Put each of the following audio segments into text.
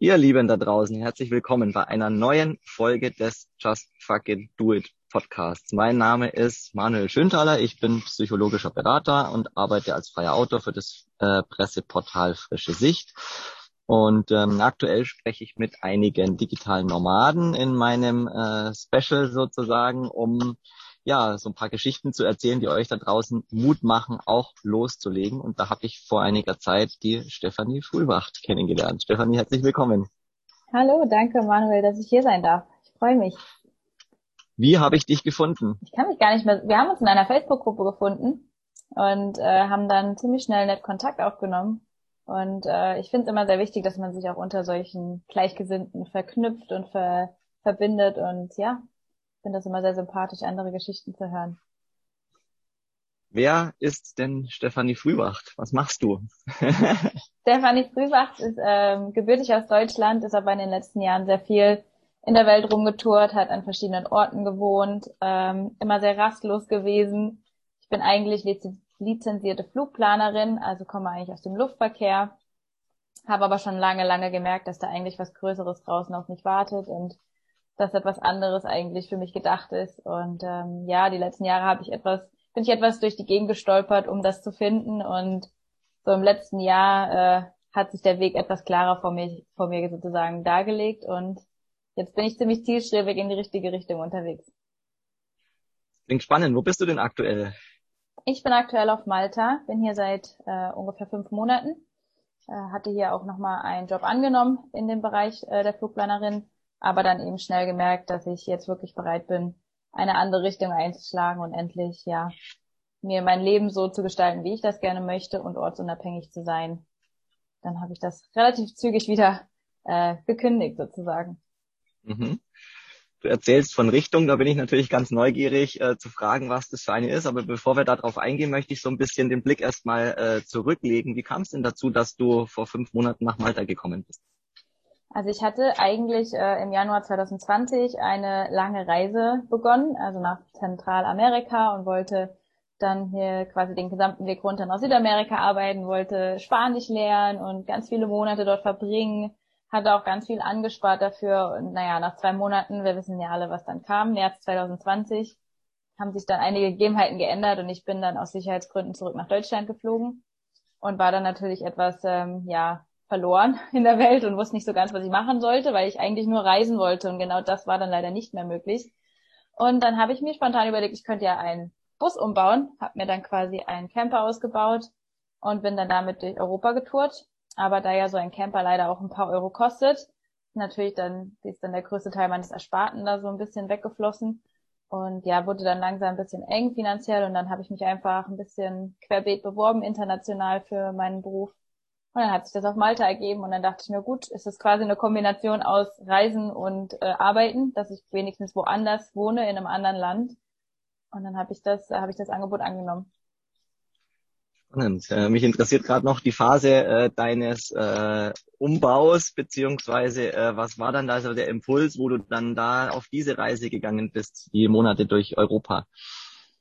Ihr Lieben da draußen, herzlich willkommen bei einer neuen Folge des Just Fuck It Do It Podcasts. Mein Name ist Manuel Schöntaler, ich bin psychologischer Berater und arbeite als freier Autor für das äh, Presseportal Frische Sicht. Und ähm, aktuell spreche ich mit einigen digitalen Nomaden in meinem äh, Special sozusagen, um ja, so ein paar Geschichten zu erzählen, die euch da draußen Mut machen, auch loszulegen. Und da habe ich vor einiger Zeit die Stefanie Schulwacht kennengelernt. Stefanie, herzlich willkommen. Hallo, danke Manuel, dass ich hier sein darf. Ich freue mich. Wie habe ich dich gefunden? Ich kann mich gar nicht mehr. Wir haben uns in einer Facebook-Gruppe gefunden und äh, haben dann ziemlich schnell nett Kontakt aufgenommen. Und äh, ich finde es immer sehr wichtig, dass man sich auch unter solchen Gleichgesinnten verknüpft und ver verbindet. Und ja, finde das immer sehr sympathisch, andere Geschichten zu hören. Wer ist denn Stefanie Frühwacht? Was machst du? Stefanie Frühwacht ist ähm, gebürtig aus Deutschland, ist aber in den letzten Jahren sehr viel in der Welt rumgetourt, hat an verschiedenen Orten gewohnt, ähm, immer sehr rastlos gewesen. Ich bin eigentlich lizenzierte Flugplanerin, also komme eigentlich aus dem Luftverkehr, habe aber schon lange, lange gemerkt, dass da eigentlich was Größeres draußen auf mich wartet und dass etwas anderes eigentlich für mich gedacht ist. Und ähm, ja, die letzten Jahre habe ich etwas, bin ich etwas durch die Gegend gestolpert, um das zu finden. Und so im letzten Jahr äh, hat sich der Weg etwas klarer vor mir, vor mir sozusagen dargelegt. Und jetzt bin ich ziemlich zielstrebig in die richtige Richtung unterwegs. Klingt spannend. Wo bist du denn aktuell? Ich bin aktuell auf Malta, bin hier seit äh, ungefähr fünf Monaten, äh, hatte hier auch nochmal einen Job angenommen in dem Bereich äh, der Flugplanerin aber dann eben schnell gemerkt, dass ich jetzt wirklich bereit bin, eine andere Richtung einzuschlagen und endlich, ja, mir mein Leben so zu gestalten, wie ich das gerne möchte und ortsunabhängig zu sein. Dann habe ich das relativ zügig wieder äh, gekündigt sozusagen. Mhm. Du erzählst von Richtung, da bin ich natürlich ganz neugierig äh, zu fragen, was das für eine ist. Aber bevor wir darauf eingehen, möchte ich so ein bisschen den Blick erstmal äh, zurücklegen. Wie kam es denn dazu, dass du vor fünf Monaten nach Malta gekommen bist? Also ich hatte eigentlich äh, im Januar 2020 eine lange Reise begonnen, also nach Zentralamerika und wollte dann hier quasi den gesamten Weg runter nach Südamerika arbeiten, wollte Spanisch lernen und ganz viele Monate dort verbringen, hatte auch ganz viel angespart dafür. Und naja, nach zwei Monaten, wir wissen ja alle, was dann kam, März 2020, haben sich dann einige Gegebenheiten geändert und ich bin dann aus Sicherheitsgründen zurück nach Deutschland geflogen und war dann natürlich etwas, ähm, ja, verloren in der Welt und wusste nicht so ganz, was ich machen sollte, weil ich eigentlich nur reisen wollte und genau das war dann leider nicht mehr möglich. Und dann habe ich mir spontan überlegt, ich könnte ja einen Bus umbauen, habe mir dann quasi einen Camper ausgebaut und bin dann damit durch Europa getourt. Aber da ja so ein Camper leider auch ein paar Euro kostet, natürlich dann ist dann der größte Teil meines Ersparten da so ein bisschen weggeflossen und ja, wurde dann langsam ein bisschen eng finanziell und dann habe ich mich einfach ein bisschen querbeet beworben international für meinen Beruf und dann hat sich das auf Malta ergeben und dann dachte ich mir, gut, ist es quasi eine Kombination aus Reisen und äh, Arbeiten, dass ich wenigstens woanders wohne, in einem anderen Land. Und dann habe ich das, habe ich das Angebot angenommen. Spannend. Äh, mich interessiert gerade noch die Phase äh, deines äh, Umbaus, beziehungsweise äh, was war dann da so der Impuls, wo du dann da auf diese Reise gegangen bist, die Monate durch Europa?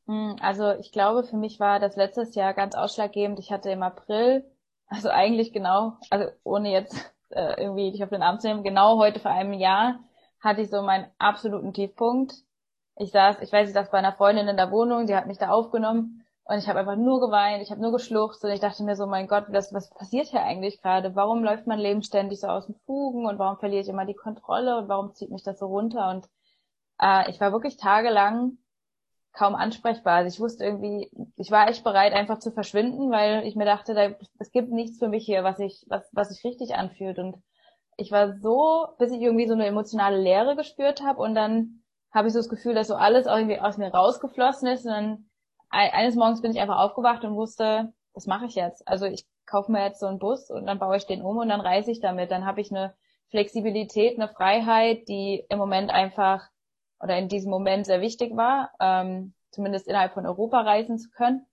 Hm, also ich glaube, für mich war das letztes Jahr ganz ausschlaggebend. Ich hatte im April also eigentlich genau, also ohne jetzt äh, irgendwie dich auf den Arm zu nehmen, genau heute vor einem Jahr hatte ich so meinen absoluten Tiefpunkt. Ich saß, ich weiß, ich saß bei einer Freundin in der Wohnung, die hat mich da aufgenommen und ich habe einfach nur geweint, ich habe nur geschluchzt und ich dachte mir so, mein Gott, was, was passiert hier eigentlich gerade? Warum läuft mein Leben ständig so aus den Fugen und warum verliere ich immer die Kontrolle und warum zieht mich das so runter? Und äh, ich war wirklich tagelang kaum ansprechbar. Also ich wusste irgendwie, ich war echt bereit, einfach zu verschwinden, weil ich mir dachte, da, es gibt nichts für mich hier, was ich, was, was sich richtig anfühlt. Und ich war so, bis ich irgendwie so eine emotionale Leere gespürt habe und dann habe ich so das Gefühl, dass so alles auch irgendwie aus mir rausgeflossen ist. Und dann eines Morgens bin ich einfach aufgewacht und wusste, was mache ich jetzt? Also ich kaufe mir jetzt so einen Bus und dann baue ich den um und dann reise ich damit. Dann habe ich eine Flexibilität, eine Freiheit, die im Moment einfach oder in diesem Moment sehr wichtig war, ähm, zumindest innerhalb von Europa reisen zu können.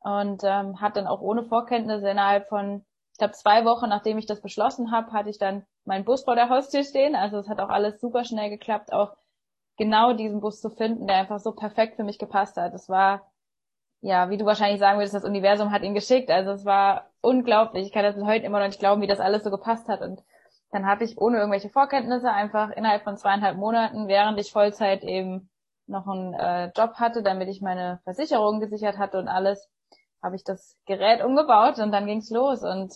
Und ähm, hat dann auch ohne Vorkenntnisse innerhalb von, ich glaube, zwei Wochen, nachdem ich das beschlossen habe, hatte ich dann meinen Bus vor der Haustür stehen. Also es hat auch alles super schnell geklappt, auch genau diesen Bus zu finden, der einfach so perfekt für mich gepasst hat. Es war, ja, wie du wahrscheinlich sagen würdest, das Universum hat ihn geschickt. Also es war unglaublich. Ich kann das heute immer noch nicht glauben, wie das alles so gepasst hat. Und dann habe ich ohne irgendwelche Vorkenntnisse einfach innerhalb von zweieinhalb Monaten, während ich Vollzeit eben noch einen äh, Job hatte, damit ich meine Versicherung gesichert hatte und alles, habe ich das Gerät umgebaut und dann ging's los. Und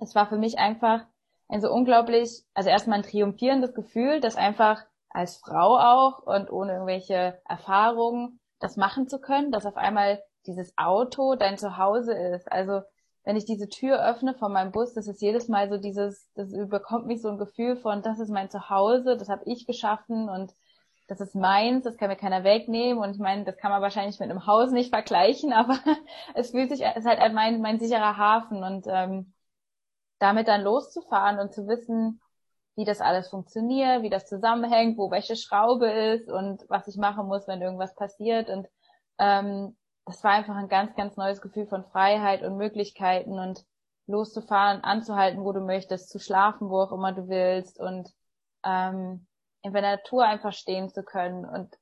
es war für mich einfach ein so unglaublich, also erstmal ein triumphierendes Gefühl, dass einfach als Frau auch und ohne irgendwelche Erfahrungen das machen zu können, dass auf einmal dieses Auto dein Zuhause ist. Also wenn ich diese Tür öffne von meinem Bus, das ist jedes Mal so dieses, das überkommt mich so ein Gefühl von, das ist mein Zuhause, das habe ich geschaffen und das ist meins, das kann mir keiner wegnehmen. Und ich meine, das kann man wahrscheinlich mit einem Haus nicht vergleichen, aber es fühlt sich, es ist halt mein, mein sicherer Hafen und ähm, damit dann loszufahren und zu wissen, wie das alles funktioniert, wie das zusammenhängt, wo welche Schraube ist und was ich machen muss, wenn irgendwas passiert. Und ähm, das war einfach ein ganz, ganz neues Gefühl von Freiheit und Möglichkeiten und loszufahren, anzuhalten, wo du möchtest, zu schlafen, wo auch immer du willst und ähm, in der Natur einfach stehen zu können und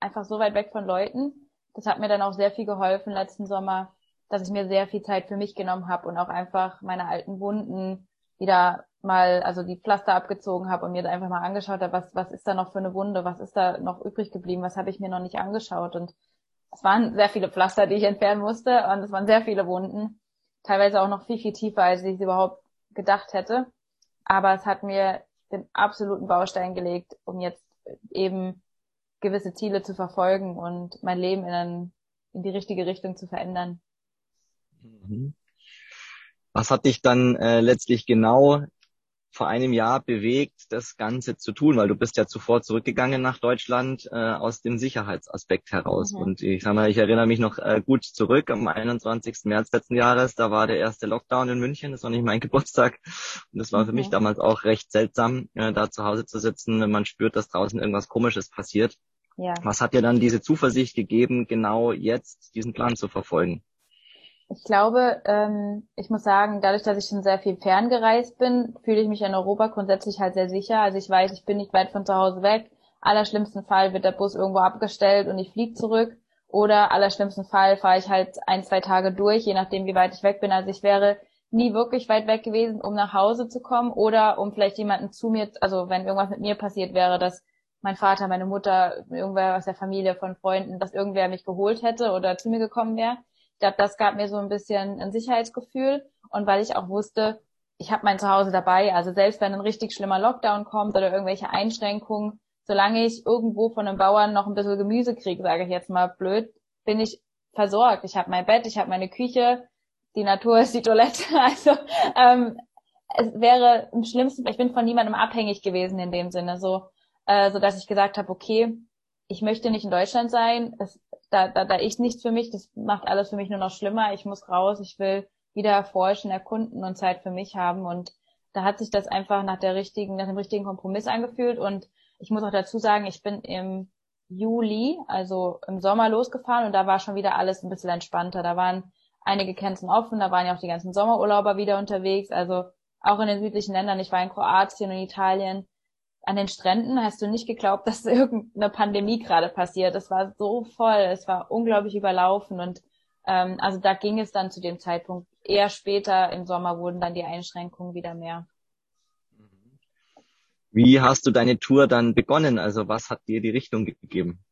einfach so weit weg von Leuten. Das hat mir dann auch sehr viel geholfen letzten Sommer, dass ich mir sehr viel Zeit für mich genommen habe und auch einfach meine alten Wunden wieder mal, also die Pflaster abgezogen habe und mir einfach mal angeschaut habe, was, was ist da noch für eine Wunde, was ist da noch übrig geblieben, was habe ich mir noch nicht angeschaut und es waren sehr viele Pflaster, die ich entfernen musste und es waren sehr viele Wunden. Teilweise auch noch viel, viel tiefer, als ich es überhaupt gedacht hätte. Aber es hat mir den absoluten Baustein gelegt, um jetzt eben gewisse Ziele zu verfolgen und mein Leben in, in die richtige Richtung zu verändern. Mhm. Was hat dich dann äh, letztlich genau vor einem Jahr bewegt, das Ganze zu tun? Weil du bist ja zuvor zurückgegangen nach Deutschland äh, aus dem Sicherheitsaspekt heraus. Mhm. Und ich sag mal, ich erinnere mich noch äh, gut zurück am 21. März letzten Jahres. Da war der erste Lockdown in München. Das war nicht mein Geburtstag. Und das war mhm. für mich mhm. damals auch recht seltsam, äh, da zu Hause zu sitzen, wenn man spürt, dass draußen irgendwas Komisches passiert. Ja. Was hat dir dann diese Zuversicht gegeben, genau jetzt diesen Plan zu verfolgen? Ich glaube, ähm, ich muss sagen, dadurch, dass ich schon sehr viel ferngereist bin, fühle ich mich in Europa grundsätzlich halt sehr sicher. Also ich weiß, ich bin nicht weit von zu Hause weg. Allerschlimmsten Fall wird der Bus irgendwo abgestellt und ich fliege zurück. Oder allerschlimmsten Fall fahre ich halt ein, zwei Tage durch, je nachdem, wie weit ich weg bin. Also ich wäre nie wirklich weit weg gewesen, um nach Hause zu kommen oder um vielleicht jemanden zu mir, also wenn irgendwas mit mir passiert wäre, dass mein Vater, meine Mutter, irgendwer aus der Familie, von Freunden, dass irgendwer mich geholt hätte oder zu mir gekommen wäre glaube, das gab mir so ein bisschen ein Sicherheitsgefühl und weil ich auch wusste, ich habe mein Zuhause dabei. Also selbst wenn ein richtig schlimmer Lockdown kommt oder irgendwelche Einschränkungen, solange ich irgendwo von einem Bauern noch ein bisschen Gemüse kriege, sage ich jetzt mal blöd, bin ich versorgt. Ich habe mein Bett, ich habe meine Küche, die Natur ist die Toilette. Also ähm, es wäre im schlimmsten, ich bin von niemandem abhängig gewesen in dem Sinne, so, äh, so dass ich gesagt habe, okay, ich möchte nicht in Deutschland sein. Es, da, da, da ich nichts für mich, das macht alles für mich nur noch schlimmer. Ich muss raus, ich will wieder erforschen, erkunden und Zeit für mich haben. Und da hat sich das einfach nach der richtigen, nach dem richtigen Kompromiss angefühlt. Und ich muss auch dazu sagen, ich bin im Juli, also im Sommer losgefahren und da war schon wieder alles ein bisschen entspannter. Da waren einige Grenzen offen, da waren ja auch die ganzen Sommerurlauber wieder unterwegs. Also auch in den südlichen Ländern. Ich war in Kroatien und Italien an den Stränden hast du nicht geglaubt, dass irgendeine Pandemie gerade passiert. Es war so voll, es war unglaublich überlaufen und ähm, also da ging es dann zu dem Zeitpunkt eher später im Sommer wurden dann die Einschränkungen wieder mehr. Wie hast du deine Tour dann begonnen? Also was hat dir die Richtung gegeben?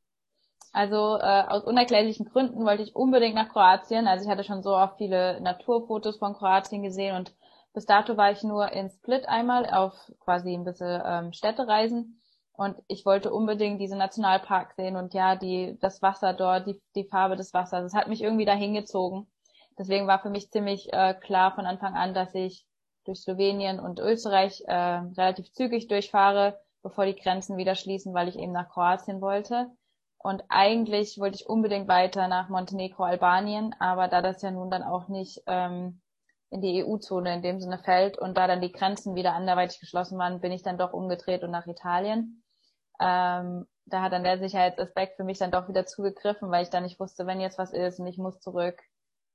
Also äh, aus unerklärlichen Gründen wollte ich unbedingt nach Kroatien. Also ich hatte schon so oft viele Naturfotos von Kroatien gesehen und bis dato war ich nur in Split einmal auf quasi ein bisschen ähm, Städtereisen und ich wollte unbedingt diese Nationalpark sehen und ja, die, das Wasser dort, die, die Farbe des Wassers, das hat mich irgendwie dahin gezogen. Deswegen war für mich ziemlich äh, klar von Anfang an, dass ich durch Slowenien und Österreich äh, relativ zügig durchfahre, bevor die Grenzen wieder schließen, weil ich eben nach Kroatien wollte. Und eigentlich wollte ich unbedingt weiter nach Montenegro, Albanien, aber da das ja nun dann auch nicht ähm, in die EU-Zone in dem Sinne fällt und da dann die Grenzen wieder anderweitig geschlossen waren, bin ich dann doch umgedreht und nach Italien. Ähm, da hat dann der Sicherheitsaspekt für mich dann doch wieder zugegriffen, weil ich dann nicht wusste, wenn jetzt was ist und ich muss zurück,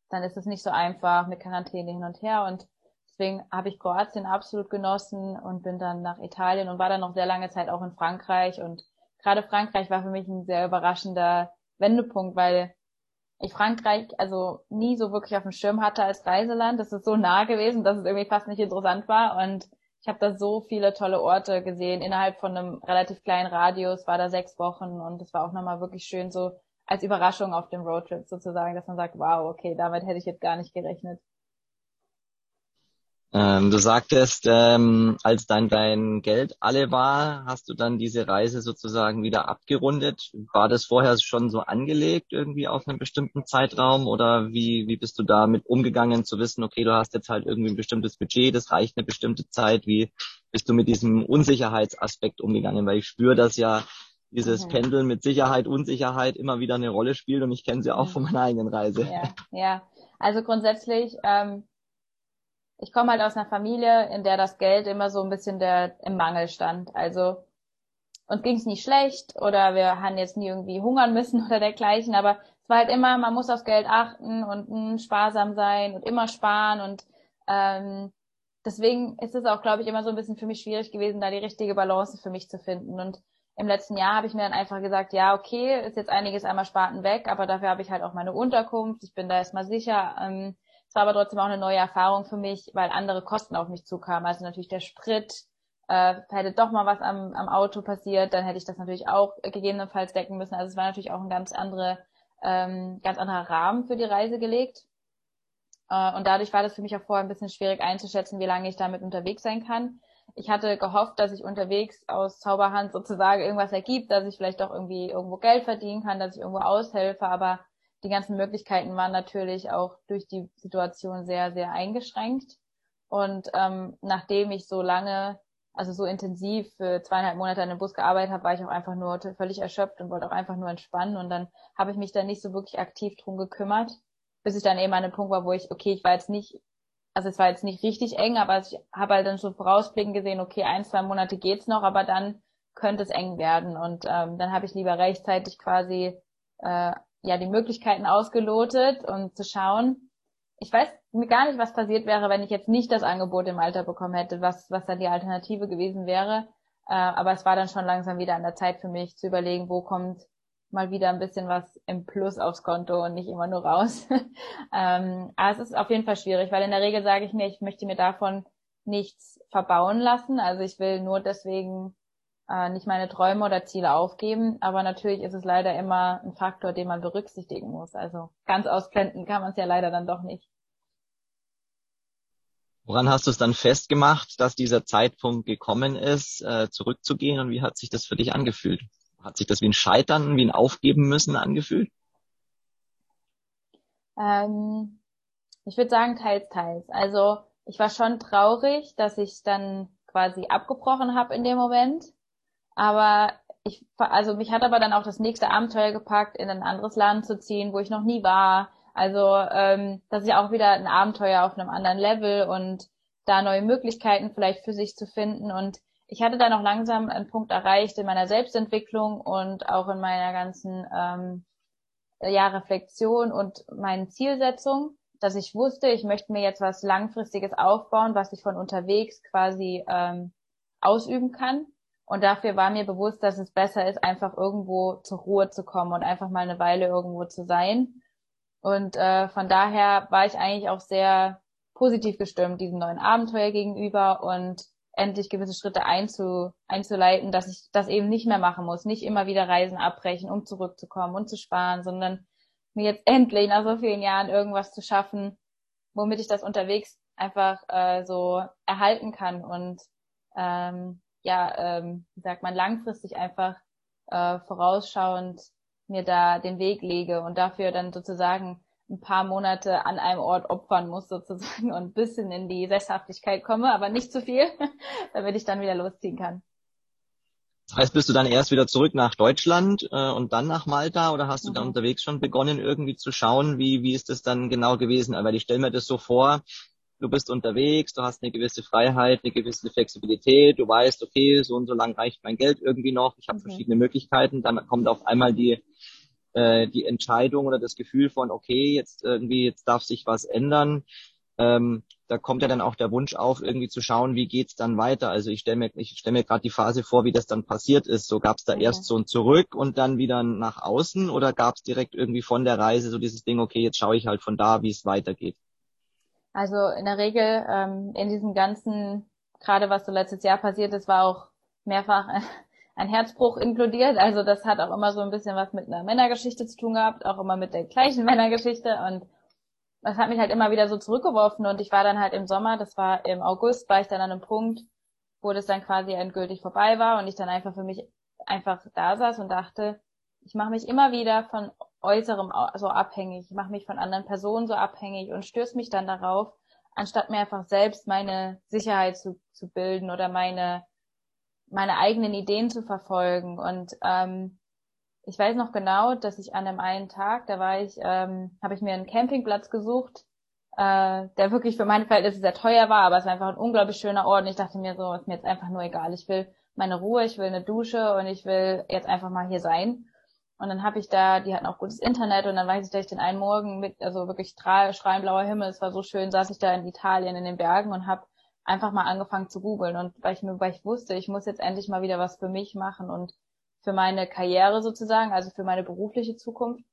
dann ist es nicht so einfach mit Quarantäne hin und her und deswegen habe ich Kroatien absolut genossen und bin dann nach Italien und war dann noch sehr lange Zeit auch in Frankreich und gerade Frankreich war für mich ein sehr überraschender Wendepunkt, weil ich Frankreich also nie so wirklich auf dem Schirm hatte als Reiseland. Das ist so nah gewesen, dass es irgendwie fast nicht interessant war. Und ich habe da so viele tolle Orte gesehen. Innerhalb von einem relativ kleinen Radius war da sechs Wochen und es war auch nochmal wirklich schön so als Überraschung auf dem Roadtrip sozusagen, dass man sagt, wow, okay, damit hätte ich jetzt gar nicht gerechnet. Ähm, du sagtest, ähm, als dein, dein Geld alle war, hast du dann diese Reise sozusagen wieder abgerundet. War das vorher schon so angelegt irgendwie auf einen bestimmten Zeitraum oder wie, wie bist du damit umgegangen zu wissen, okay, du hast jetzt halt irgendwie ein bestimmtes Budget, das reicht eine bestimmte Zeit. Wie bist du mit diesem Unsicherheitsaspekt umgegangen? Weil ich spüre, dass ja dieses mhm. Pendeln mit Sicherheit, Unsicherheit immer wieder eine Rolle spielt und ich kenne sie auch mhm. von meiner eigenen Reise. Ja, ja. Also grundsätzlich, ähm, ich komme halt aus einer Familie, in der das Geld immer so ein bisschen der im Mangel stand. Also uns ging es nie schlecht oder wir haben jetzt nie irgendwie hungern müssen oder dergleichen, aber es war halt immer, man muss aufs Geld achten und mh, hm, sparsam sein und immer sparen und ähm, deswegen ist es auch, glaube ich, immer so ein bisschen für mich schwierig gewesen, da die richtige Balance für mich zu finden. Und im letzten Jahr habe ich mir dann einfach gesagt, ja, okay, ist jetzt einiges einmal Sparten weg, aber dafür habe ich halt auch meine Unterkunft, ich bin da erstmal sicher. Ähm, war aber trotzdem auch eine neue Erfahrung für mich, weil andere Kosten auf mich zukamen. Also natürlich der Sprit, äh, hätte doch mal was am, am Auto passiert, dann hätte ich das natürlich auch gegebenenfalls decken müssen. Also es war natürlich auch ein ganz andere, ähm, ganz anderer Rahmen für die Reise gelegt. Äh, und dadurch war das für mich auch vorher ein bisschen schwierig einzuschätzen, wie lange ich damit unterwegs sein kann. Ich hatte gehofft, dass ich unterwegs aus Zauberhand sozusagen irgendwas ergibt, dass ich vielleicht auch irgendwie irgendwo Geld verdienen kann, dass ich irgendwo aushelfe, aber die ganzen Möglichkeiten waren natürlich auch durch die Situation sehr, sehr eingeschränkt. Und ähm, nachdem ich so lange, also so intensiv für zweieinhalb Monate an dem Bus gearbeitet habe, war ich auch einfach nur völlig erschöpft und wollte auch einfach nur entspannen. Und dann habe ich mich dann nicht so wirklich aktiv drum gekümmert, bis ich dann eben an dem Punkt war, wo ich, okay, ich war jetzt nicht, also es war jetzt nicht richtig eng, aber ich habe halt dann schon vorausblickend gesehen, okay, ein, zwei Monate geht's noch, aber dann könnte es eng werden. Und ähm, dann habe ich lieber rechtzeitig quasi äh, ja die Möglichkeiten ausgelotet und zu schauen. Ich weiß gar nicht, was passiert wäre, wenn ich jetzt nicht das Angebot im Alter bekommen hätte, was, was dann die Alternative gewesen wäre. Äh, aber es war dann schon langsam wieder an der Zeit für mich zu überlegen, wo kommt mal wieder ein bisschen was im Plus aufs Konto und nicht immer nur raus. ähm, aber es ist auf jeden Fall schwierig, weil in der Regel sage ich mir, ich möchte mir davon nichts verbauen lassen. Also ich will nur deswegen äh, nicht meine Träume oder Ziele aufgeben. Aber natürlich ist es leider immer ein Faktor, den man berücksichtigen muss. Also ganz ausblenden kann man es ja leider dann doch nicht. Woran hast du es dann festgemacht, dass dieser Zeitpunkt gekommen ist, äh, zurückzugehen und wie hat sich das für dich angefühlt? Hat sich das wie ein Scheitern, wie ein Aufgeben müssen angefühlt? Ähm, ich würde sagen, teils, teils. Also ich war schon traurig, dass ich dann quasi abgebrochen habe in dem Moment. Aber ich, also mich hat aber dann auch das nächste Abenteuer gepackt, in ein anderes Land zu ziehen, wo ich noch nie war. Also ähm, das ist ja auch wieder ein Abenteuer auf einem anderen Level und da neue Möglichkeiten vielleicht für sich zu finden. Und ich hatte dann auch langsam einen Punkt erreicht in meiner Selbstentwicklung und auch in meiner ganzen ähm, ja, Reflexion und meinen Zielsetzungen, dass ich wusste, ich möchte mir jetzt was Langfristiges aufbauen, was ich von unterwegs quasi ähm, ausüben kann und dafür war mir bewusst, dass es besser ist, einfach irgendwo zur Ruhe zu kommen und einfach mal eine Weile irgendwo zu sein. Und äh, von daher war ich eigentlich auch sehr positiv gestimmt diesem neuen Abenteuer gegenüber und endlich gewisse Schritte einzu, einzuleiten, dass ich das eben nicht mehr machen muss, nicht immer wieder Reisen abbrechen, um zurückzukommen und zu sparen, sondern mir jetzt endlich nach so vielen Jahren irgendwas zu schaffen, womit ich das unterwegs einfach äh, so erhalten kann und ähm, ja, ähm, wie sagt man, langfristig einfach äh, vorausschauend mir da den Weg lege und dafür dann sozusagen ein paar Monate an einem Ort opfern muss sozusagen und ein bisschen in die Sesshaftigkeit komme, aber nicht zu viel, damit ich dann wieder losziehen kann. Das heißt, bist du dann erst wieder zurück nach Deutschland äh, und dann nach Malta oder hast du mhm. dann unterwegs schon begonnen, irgendwie zu schauen, wie, wie ist das dann genau gewesen? Weil ich stelle mir das so vor, du bist unterwegs, du hast eine gewisse Freiheit, eine gewisse Flexibilität, du weißt, okay, so und so lang reicht mein Geld irgendwie noch, ich habe okay. verschiedene Möglichkeiten, dann kommt auf einmal die äh, die Entscheidung oder das Gefühl von, okay, jetzt irgendwie, jetzt darf sich was ändern. Ähm, da kommt ja dann auch der Wunsch auf, irgendwie zu schauen, wie geht's dann weiter. Also ich stelle mir, ich stelle mir gerade die Phase vor, wie das dann passiert ist. So gab's da okay. erst so ein Zurück und dann wieder nach außen oder gab's direkt irgendwie von der Reise so dieses Ding, okay, jetzt schaue ich halt von da, wie es weitergeht. Also in der Regel ähm, in diesem ganzen gerade was so letztes Jahr passiert ist, war auch mehrfach ein Herzbruch inkludiert. Also das hat auch immer so ein bisschen was mit einer Männergeschichte zu tun gehabt, auch immer mit der gleichen Männergeschichte und das hat mich halt immer wieder so zurückgeworfen und ich war dann halt im Sommer, das war im August, war ich dann an einem Punkt, wo das dann quasi endgültig vorbei war und ich dann einfach für mich einfach da saß und dachte, ich mache mich immer wieder von Äußerem so abhängig, ich mache mich von anderen Personen so abhängig und stöße mich dann darauf, anstatt mir einfach selbst meine Sicherheit zu, zu bilden oder meine meine eigenen Ideen zu verfolgen und ähm, ich weiß noch genau, dass ich an einem einen Tag, da war ich, ähm, habe ich mir einen Campingplatz gesucht, äh, der wirklich für meine Verhältnisse sehr teuer war, aber es war einfach ein unglaublich schöner Ort und ich dachte mir so, ist mir jetzt einfach nur egal. Ich will meine Ruhe, ich will eine Dusche und ich will jetzt einfach mal hier sein. Und dann habe ich da, die hatten auch gutes Internet und dann weiß ich, dass ich den einen Morgen mit, also wirklich strahlend blauer Himmel, es war so schön, saß ich da in Italien in den Bergen und habe einfach mal angefangen zu googeln und weil ich mir, weil ich wusste, ich muss jetzt endlich mal wieder was für mich machen und für meine Karriere sozusagen, also für meine berufliche Zukunft.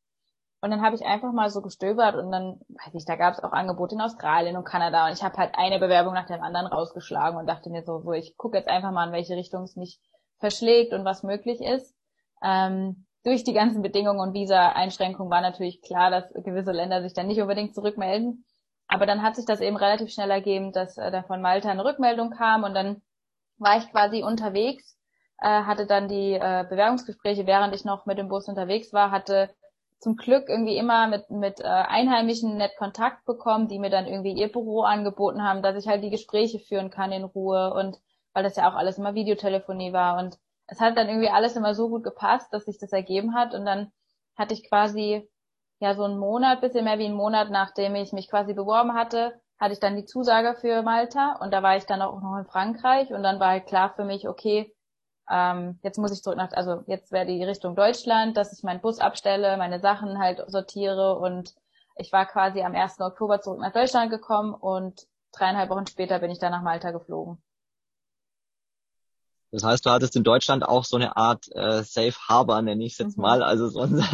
Und dann habe ich einfach mal so gestöbert und dann, weiß ich, da gab es auch Angebote in Australien und Kanada und ich habe halt eine Bewerbung nach dem anderen rausgeschlagen und dachte mir so, so ich gucke jetzt einfach mal, in welche Richtung es mich verschlägt und was möglich ist. Ähm, durch die ganzen Bedingungen und Visa-Einschränkungen war natürlich klar, dass gewisse Länder sich dann nicht unbedingt zurückmelden. Aber dann hat sich das eben relativ schnell ergeben, dass äh, da von Malta eine Rückmeldung kam und dann war ich quasi unterwegs äh, hatte dann die äh, Bewerbungsgespräche, während ich noch mit dem Bus unterwegs war, hatte zum Glück irgendwie immer mit, mit äh, Einheimischen nett Kontakt bekommen, die mir dann irgendwie ihr Büro angeboten haben, dass ich halt die Gespräche führen kann in Ruhe und weil das ja auch alles immer Videotelefonie war und es hat dann irgendwie alles immer so gut gepasst, dass sich das ergeben hat und dann hatte ich quasi ja so einen Monat, bisschen mehr wie einen Monat, nachdem ich mich quasi beworben hatte, hatte ich dann die Zusage für Malta und da war ich dann auch noch in Frankreich und dann war halt klar für mich, okay, ähm, jetzt muss ich zurück nach, also jetzt wäre die Richtung Deutschland, dass ich meinen Bus abstelle, meine Sachen halt sortiere und ich war quasi am 1. Oktober zurück nach Deutschland gekommen und dreieinhalb Wochen später bin ich dann nach Malta geflogen. Das heißt, du hattest in Deutschland auch so eine Art äh, Safe Harbor, nenne ich es jetzt mhm. mal, also so ein, so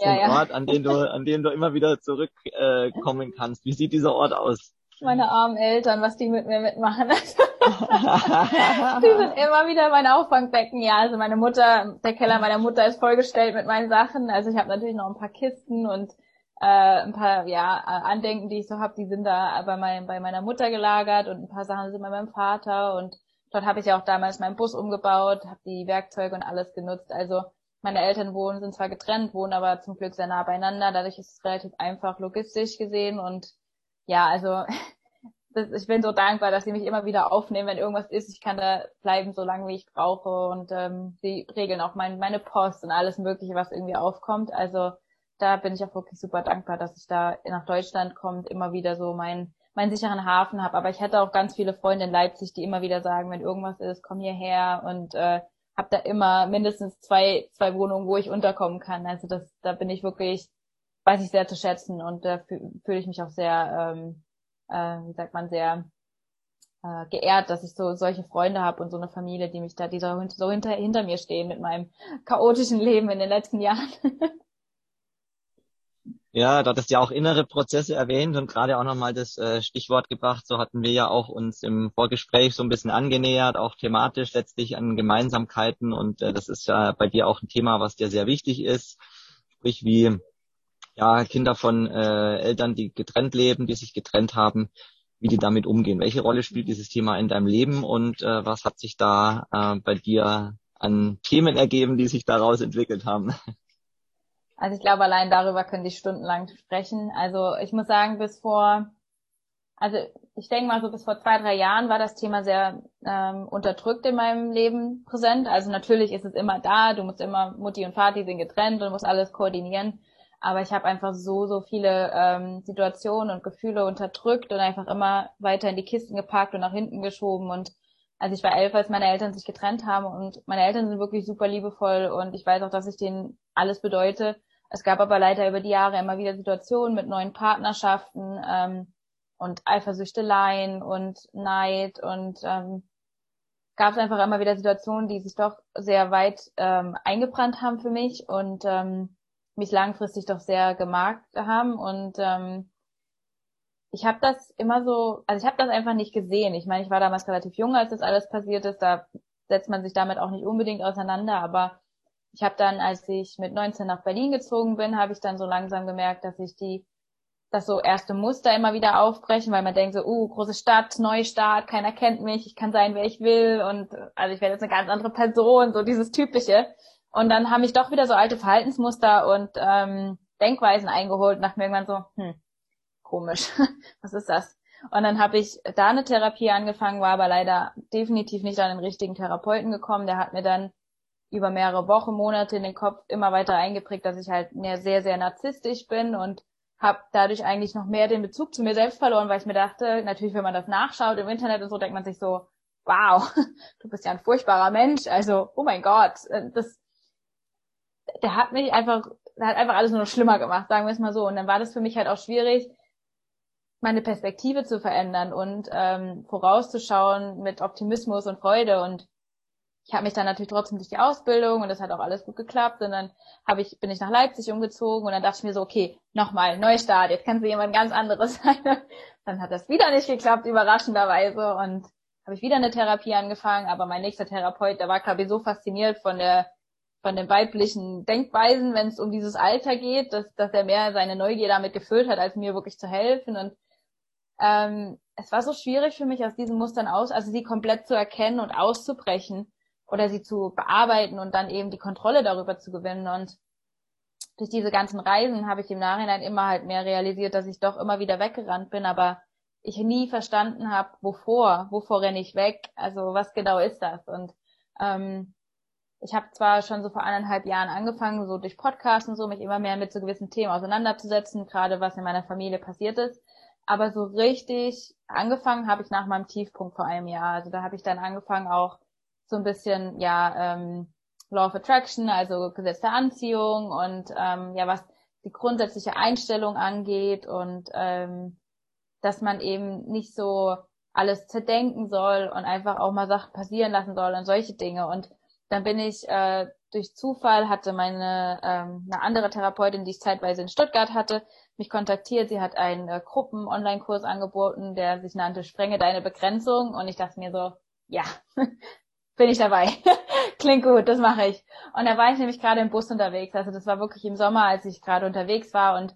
ja, ein ja. Ort, an den du, an den du immer wieder zurückkommen äh, kannst. Wie sieht dieser Ort aus? Meine armen Eltern, was die mit mir mitmachen. die sind immer wieder mein Auffangbecken. Ja, also meine Mutter, der Keller meiner Mutter ist vollgestellt mit meinen Sachen. Also ich habe natürlich noch ein paar Kisten und äh, ein paar ja Andenken, die ich so habe, die sind da bei, mein, bei meiner Mutter gelagert und ein paar Sachen sind bei meinem Vater und dort habe ich ja auch damals meinen Bus umgebaut, habe die Werkzeuge und alles genutzt. Also meine Eltern wohnen, sind zwar getrennt, wohnen aber zum Glück sehr nah beieinander. Dadurch ist es relativ einfach logistisch gesehen und ja, also das, ich bin so dankbar, dass sie mich immer wieder aufnehmen, wenn irgendwas ist. Ich kann da bleiben, so lange wie ich brauche. Und ähm, sie regeln auch mein, meine Post und alles Mögliche, was irgendwie aufkommt. Also da bin ich auch wirklich super dankbar, dass ich da nach Deutschland kommt, immer wieder so meinen meinen sicheren Hafen habe. Aber ich hätte auch ganz viele Freunde in Leipzig, die immer wieder sagen, wenn irgendwas ist, komm hierher und äh, habe da immer mindestens zwei zwei Wohnungen, wo ich unterkommen kann. Also das da bin ich wirklich weiß ich sehr zu schätzen und da fühle ich mich auch sehr ähm, äh, wie sagt man, sehr äh, geehrt, dass ich so solche Freunde habe und so eine Familie, die mich da, die so, so hinter, hinter mir stehen mit meinem chaotischen Leben in den letzten Jahren. Ja, da hattest ja auch innere Prozesse erwähnt und gerade auch nochmal das äh, Stichwort gebracht. So hatten wir ja auch uns im Vorgespräch so ein bisschen angenähert, auch thematisch letztlich an Gemeinsamkeiten. Und äh, das ist ja bei dir auch ein Thema, was dir sehr wichtig ist. Sprich, wie ja, Kinder von äh, Eltern, die getrennt leben, die sich getrennt haben, wie die damit umgehen. Welche Rolle spielt dieses Thema in deinem Leben und äh, was hat sich da äh, bei dir an Themen ergeben, die sich daraus entwickelt haben? Also ich glaube, allein darüber könnte ich stundenlang sprechen. Also ich muss sagen, bis vor, also ich denke mal so bis vor zwei, drei Jahren war das Thema sehr ähm, unterdrückt in meinem Leben präsent. Also natürlich ist es immer da, du musst immer, Mutti und Vati sind getrennt und musst alles koordinieren. Aber ich habe einfach so, so viele ähm, Situationen und Gefühle unterdrückt und einfach immer weiter in die Kisten gepackt und nach hinten geschoben. Und also ich war elf, als meine Eltern sich getrennt haben und meine Eltern sind wirklich super liebevoll und ich weiß auch, dass ich denen alles bedeute. Es gab aber leider über die Jahre immer wieder Situationen mit neuen Partnerschaften ähm, und Eifersüchteleien und Neid und ähm, gab es einfach immer wieder Situationen, die sich doch sehr weit ähm, eingebrannt haben für mich und ähm, mich langfristig doch sehr gemarkt haben und ähm, ich habe das immer so, also ich habe das einfach nicht gesehen. Ich meine, ich war damals relativ jung, als das alles passiert ist. Da setzt man sich damit auch nicht unbedingt auseinander. Aber ich habe dann, als ich mit 19 nach Berlin gezogen bin, habe ich dann so langsam gemerkt, dass ich die, dass so erste Muster immer wieder aufbrechen, weil man denkt so, uh, große Stadt, Neustart, keiner kennt mich, ich kann sein, wer ich will und also ich werde jetzt eine ganz andere Person, so dieses typische. Und dann haben mich doch wieder so alte Verhaltensmuster und ähm, Denkweisen eingeholt dachte mir irgendwann so, hm, komisch, was ist das? Und dann habe ich da eine Therapie angefangen, war aber leider definitiv nicht an den richtigen Therapeuten gekommen. Der hat mir dann über mehrere Wochen, Monate in den Kopf immer weiter eingeprägt, dass ich halt sehr, sehr narzisstisch bin und habe dadurch eigentlich noch mehr den Bezug zu mir selbst verloren, weil ich mir dachte, natürlich, wenn man das nachschaut im Internet und so, denkt man sich so, wow, du bist ja ein furchtbarer Mensch. Also, oh mein Gott, äh, das, der hat mich einfach, der hat einfach alles nur noch schlimmer gemacht, sagen wir es mal so. Und dann war das für mich halt auch schwierig, meine Perspektive zu verändern und ähm, vorauszuschauen mit Optimismus und Freude. Und ich habe mich dann natürlich trotzdem durch die Ausbildung und das hat auch alles gut geklappt. Und dann habe ich, bin ich nach Leipzig umgezogen und dann dachte ich mir so, okay, nochmal, Neustart, jetzt kannst du jemand ganz anderes sein. dann hat das wieder nicht geklappt, überraschenderweise. Und habe ich wieder eine Therapie angefangen, aber mein nächster Therapeut, der war, glaube ich, so fasziniert von der von den weiblichen Denkweisen, wenn es um dieses Alter geht, dass, dass er mehr seine Neugier damit gefüllt hat, als mir wirklich zu helfen. Und ähm, es war so schwierig für mich, aus diesen Mustern aus, also sie komplett zu erkennen und auszubrechen oder sie zu bearbeiten und dann eben die Kontrolle darüber zu gewinnen. Und durch diese ganzen Reisen habe ich im Nachhinein immer halt mehr realisiert, dass ich doch immer wieder weggerannt bin, aber ich nie verstanden habe, wovor, wovor renne ich weg, also was genau ist das? Und ähm, ich habe zwar schon so vor eineinhalb Jahren angefangen, so durch Podcasts und so, mich immer mehr mit so gewissen Themen auseinanderzusetzen, gerade was in meiner Familie passiert ist. Aber so richtig angefangen habe ich nach meinem Tiefpunkt vor einem Jahr. Also da habe ich dann angefangen auch so ein bisschen, ja, ähm, Law of Attraction, also Gesetz der Anziehung und ähm, ja, was die grundsätzliche Einstellung angeht und ähm, dass man eben nicht so alles zerdenken soll und einfach auch mal Sachen passieren lassen soll und solche Dinge. Und dann bin ich äh, durch Zufall hatte meine ähm, eine andere Therapeutin, die ich zeitweise in Stuttgart hatte, mich kontaktiert. Sie hat einen äh, Gruppen-Online-Kurs angeboten, der sich nannte Sprenge deine Begrenzung. Und ich dachte mir so, ja, bin ich dabei. Klingt gut, das mache ich. Und da war ich nämlich gerade im Bus unterwegs. Also das war wirklich im Sommer, als ich gerade unterwegs war. Und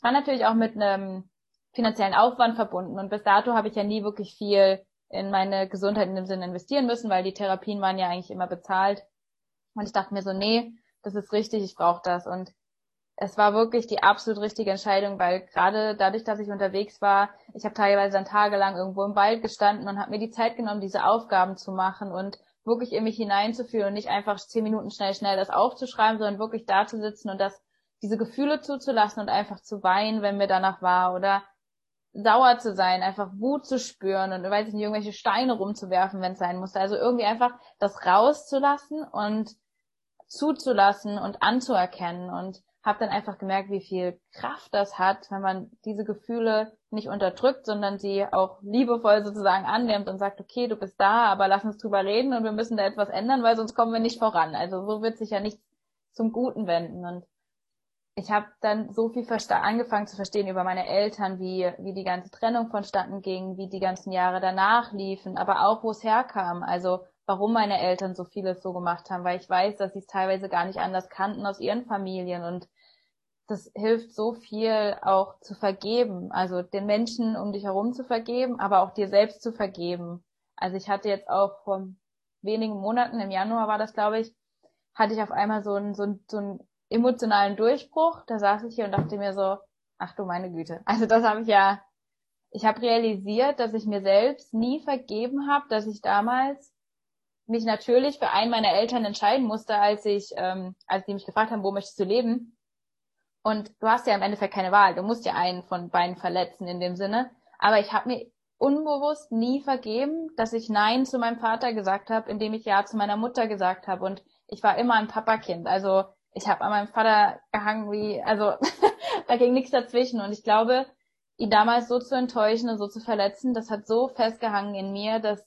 war natürlich auch mit einem finanziellen Aufwand verbunden. Und bis dato habe ich ja nie wirklich viel in meine Gesundheit in dem Sinne investieren müssen, weil die Therapien waren ja eigentlich immer bezahlt. Und ich dachte mir so, nee, das ist richtig, ich brauche das. Und es war wirklich die absolut richtige Entscheidung, weil gerade dadurch, dass ich unterwegs war, ich habe teilweise dann tagelang irgendwo im Wald gestanden und habe mir die Zeit genommen, diese Aufgaben zu machen und wirklich in mich hineinzufühlen und nicht einfach zehn Minuten schnell, schnell das aufzuschreiben, sondern wirklich da zu sitzen und das, diese Gefühle zuzulassen und einfach zu weinen, wenn mir danach war oder sauer zu sein, einfach Wut zu spüren und weiß ich nicht, irgendwelche Steine rumzuwerfen, wenn es sein musste. Also irgendwie einfach das rauszulassen und zuzulassen und anzuerkennen und habe dann einfach gemerkt, wie viel Kraft das hat, wenn man diese Gefühle nicht unterdrückt, sondern sie auch liebevoll sozusagen annimmt und sagt, okay, du bist da, aber lass uns drüber reden und wir müssen da etwas ändern, weil sonst kommen wir nicht voran. Also so wird sich ja nichts zum Guten wenden. Und ich habe dann so viel angefangen zu verstehen über meine Eltern, wie, wie die ganze Trennung vonstatten ging, wie die ganzen Jahre danach liefen, aber auch wo es herkam. Also warum meine Eltern so vieles so gemacht haben, weil ich weiß, dass sie es teilweise gar nicht anders kannten aus ihren Familien und das hilft so viel auch zu vergeben, also den Menschen um dich herum zu vergeben, aber auch dir selbst zu vergeben. Also ich hatte jetzt auch vor wenigen Monaten, im Januar war das, glaube ich, hatte ich auf einmal so einen, so einen, so einen emotionalen Durchbruch. Da saß ich hier und dachte mir so, ach du meine Güte. Also das habe ich ja, ich habe realisiert, dass ich mir selbst nie vergeben habe, dass ich damals mich natürlich für einen meiner Eltern entscheiden musste, als ich, ähm, als die mich gefragt haben, wo möchtest du leben? Und du hast ja im Endeffekt keine Wahl. Du musst ja einen von beiden verletzen in dem Sinne. Aber ich habe mir unbewusst nie vergeben, dass ich Nein zu meinem Vater gesagt habe, indem ich Ja zu meiner Mutter gesagt habe. Und ich war immer ein Papakind. Also ich habe an meinem Vater gehangen wie, also da ging nichts dazwischen. Und ich glaube, ihn damals so zu enttäuschen und so zu verletzen, das hat so festgehangen in mir, dass,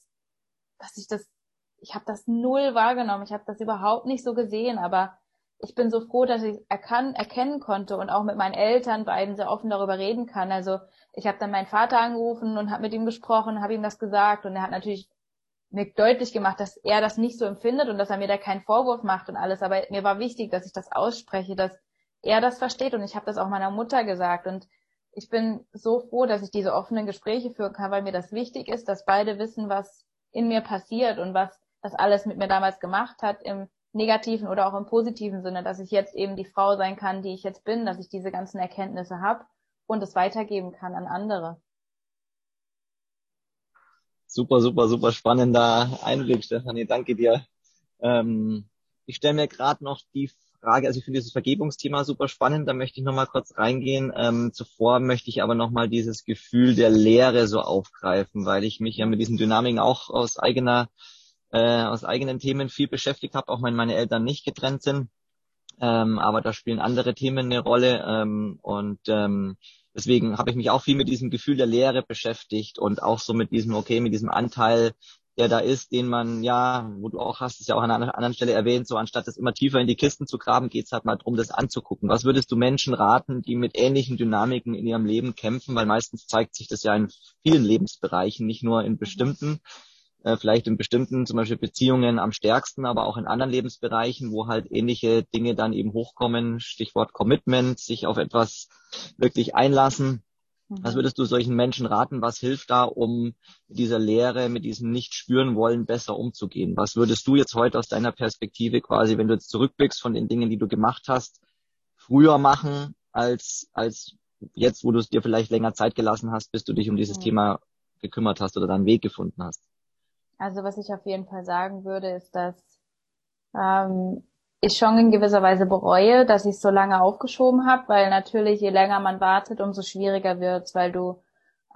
dass ich das ich habe das null wahrgenommen, ich habe das überhaupt nicht so gesehen, aber ich bin so froh, dass ich erkan erkennen konnte und auch mit meinen Eltern beiden sehr offen darüber reden kann. Also ich habe dann meinen Vater angerufen und habe mit ihm gesprochen, habe ihm das gesagt und er hat natürlich mir deutlich gemacht, dass er das nicht so empfindet und dass er mir da keinen Vorwurf macht und alles. Aber mir war wichtig, dass ich das ausspreche, dass er das versteht und ich habe das auch meiner Mutter gesagt und ich bin so froh, dass ich diese offenen Gespräche führen kann, weil mir das wichtig ist, dass beide wissen, was in mir passiert und was das alles mit mir damals gemacht hat im negativen oder auch im positiven Sinne, dass ich jetzt eben die Frau sein kann, die ich jetzt bin, dass ich diese ganzen Erkenntnisse habe und es weitergeben kann an andere. Super, super, super spannender Einblick, Stefanie. Danke dir. Ähm, ich stelle mir gerade noch die Frage, also ich finde dieses Vergebungsthema super spannend, da möchte ich nochmal kurz reingehen. Ähm, zuvor möchte ich aber nochmal dieses Gefühl der Leere so aufgreifen, weil ich mich ja mit diesen Dynamiken auch aus eigener äh, aus eigenen Themen viel beschäftigt habe, auch wenn meine Eltern nicht getrennt sind. Ähm, aber da spielen andere Themen eine Rolle ähm, und ähm, deswegen habe ich mich auch viel mit diesem Gefühl der Leere beschäftigt und auch so mit diesem, okay, mit diesem Anteil, der da ist, den man, ja, wo du auch hast es ja auch an einer anderen Stelle erwähnt, so anstatt das immer tiefer in die Kisten zu graben, geht's halt mal drum, das anzugucken. Was würdest du Menschen raten, die mit ähnlichen Dynamiken in ihrem Leben kämpfen? Weil meistens zeigt sich das ja in vielen Lebensbereichen, nicht nur in bestimmten äh, vielleicht in bestimmten, zum Beispiel Beziehungen am stärksten, aber auch in anderen Lebensbereichen, wo halt ähnliche Dinge dann eben hochkommen, Stichwort Commitment, sich auf etwas wirklich einlassen. Mhm. Was würdest du solchen Menschen raten? Was hilft da, um mit dieser Lehre, mit diesem nicht spüren wollen, besser umzugehen? Was würdest du jetzt heute aus deiner Perspektive quasi, wenn du jetzt zurückblickst von den Dingen, die du gemacht hast, früher machen als, als jetzt, wo du es dir vielleicht länger Zeit gelassen hast, bis du dich um dieses mhm. Thema gekümmert hast oder deinen Weg gefunden hast? Also was ich auf jeden Fall sagen würde, ist, dass ähm, ich schon in gewisser Weise bereue, dass ich so lange aufgeschoben habe, weil natürlich je länger man wartet, umso schwieriger wird's, weil du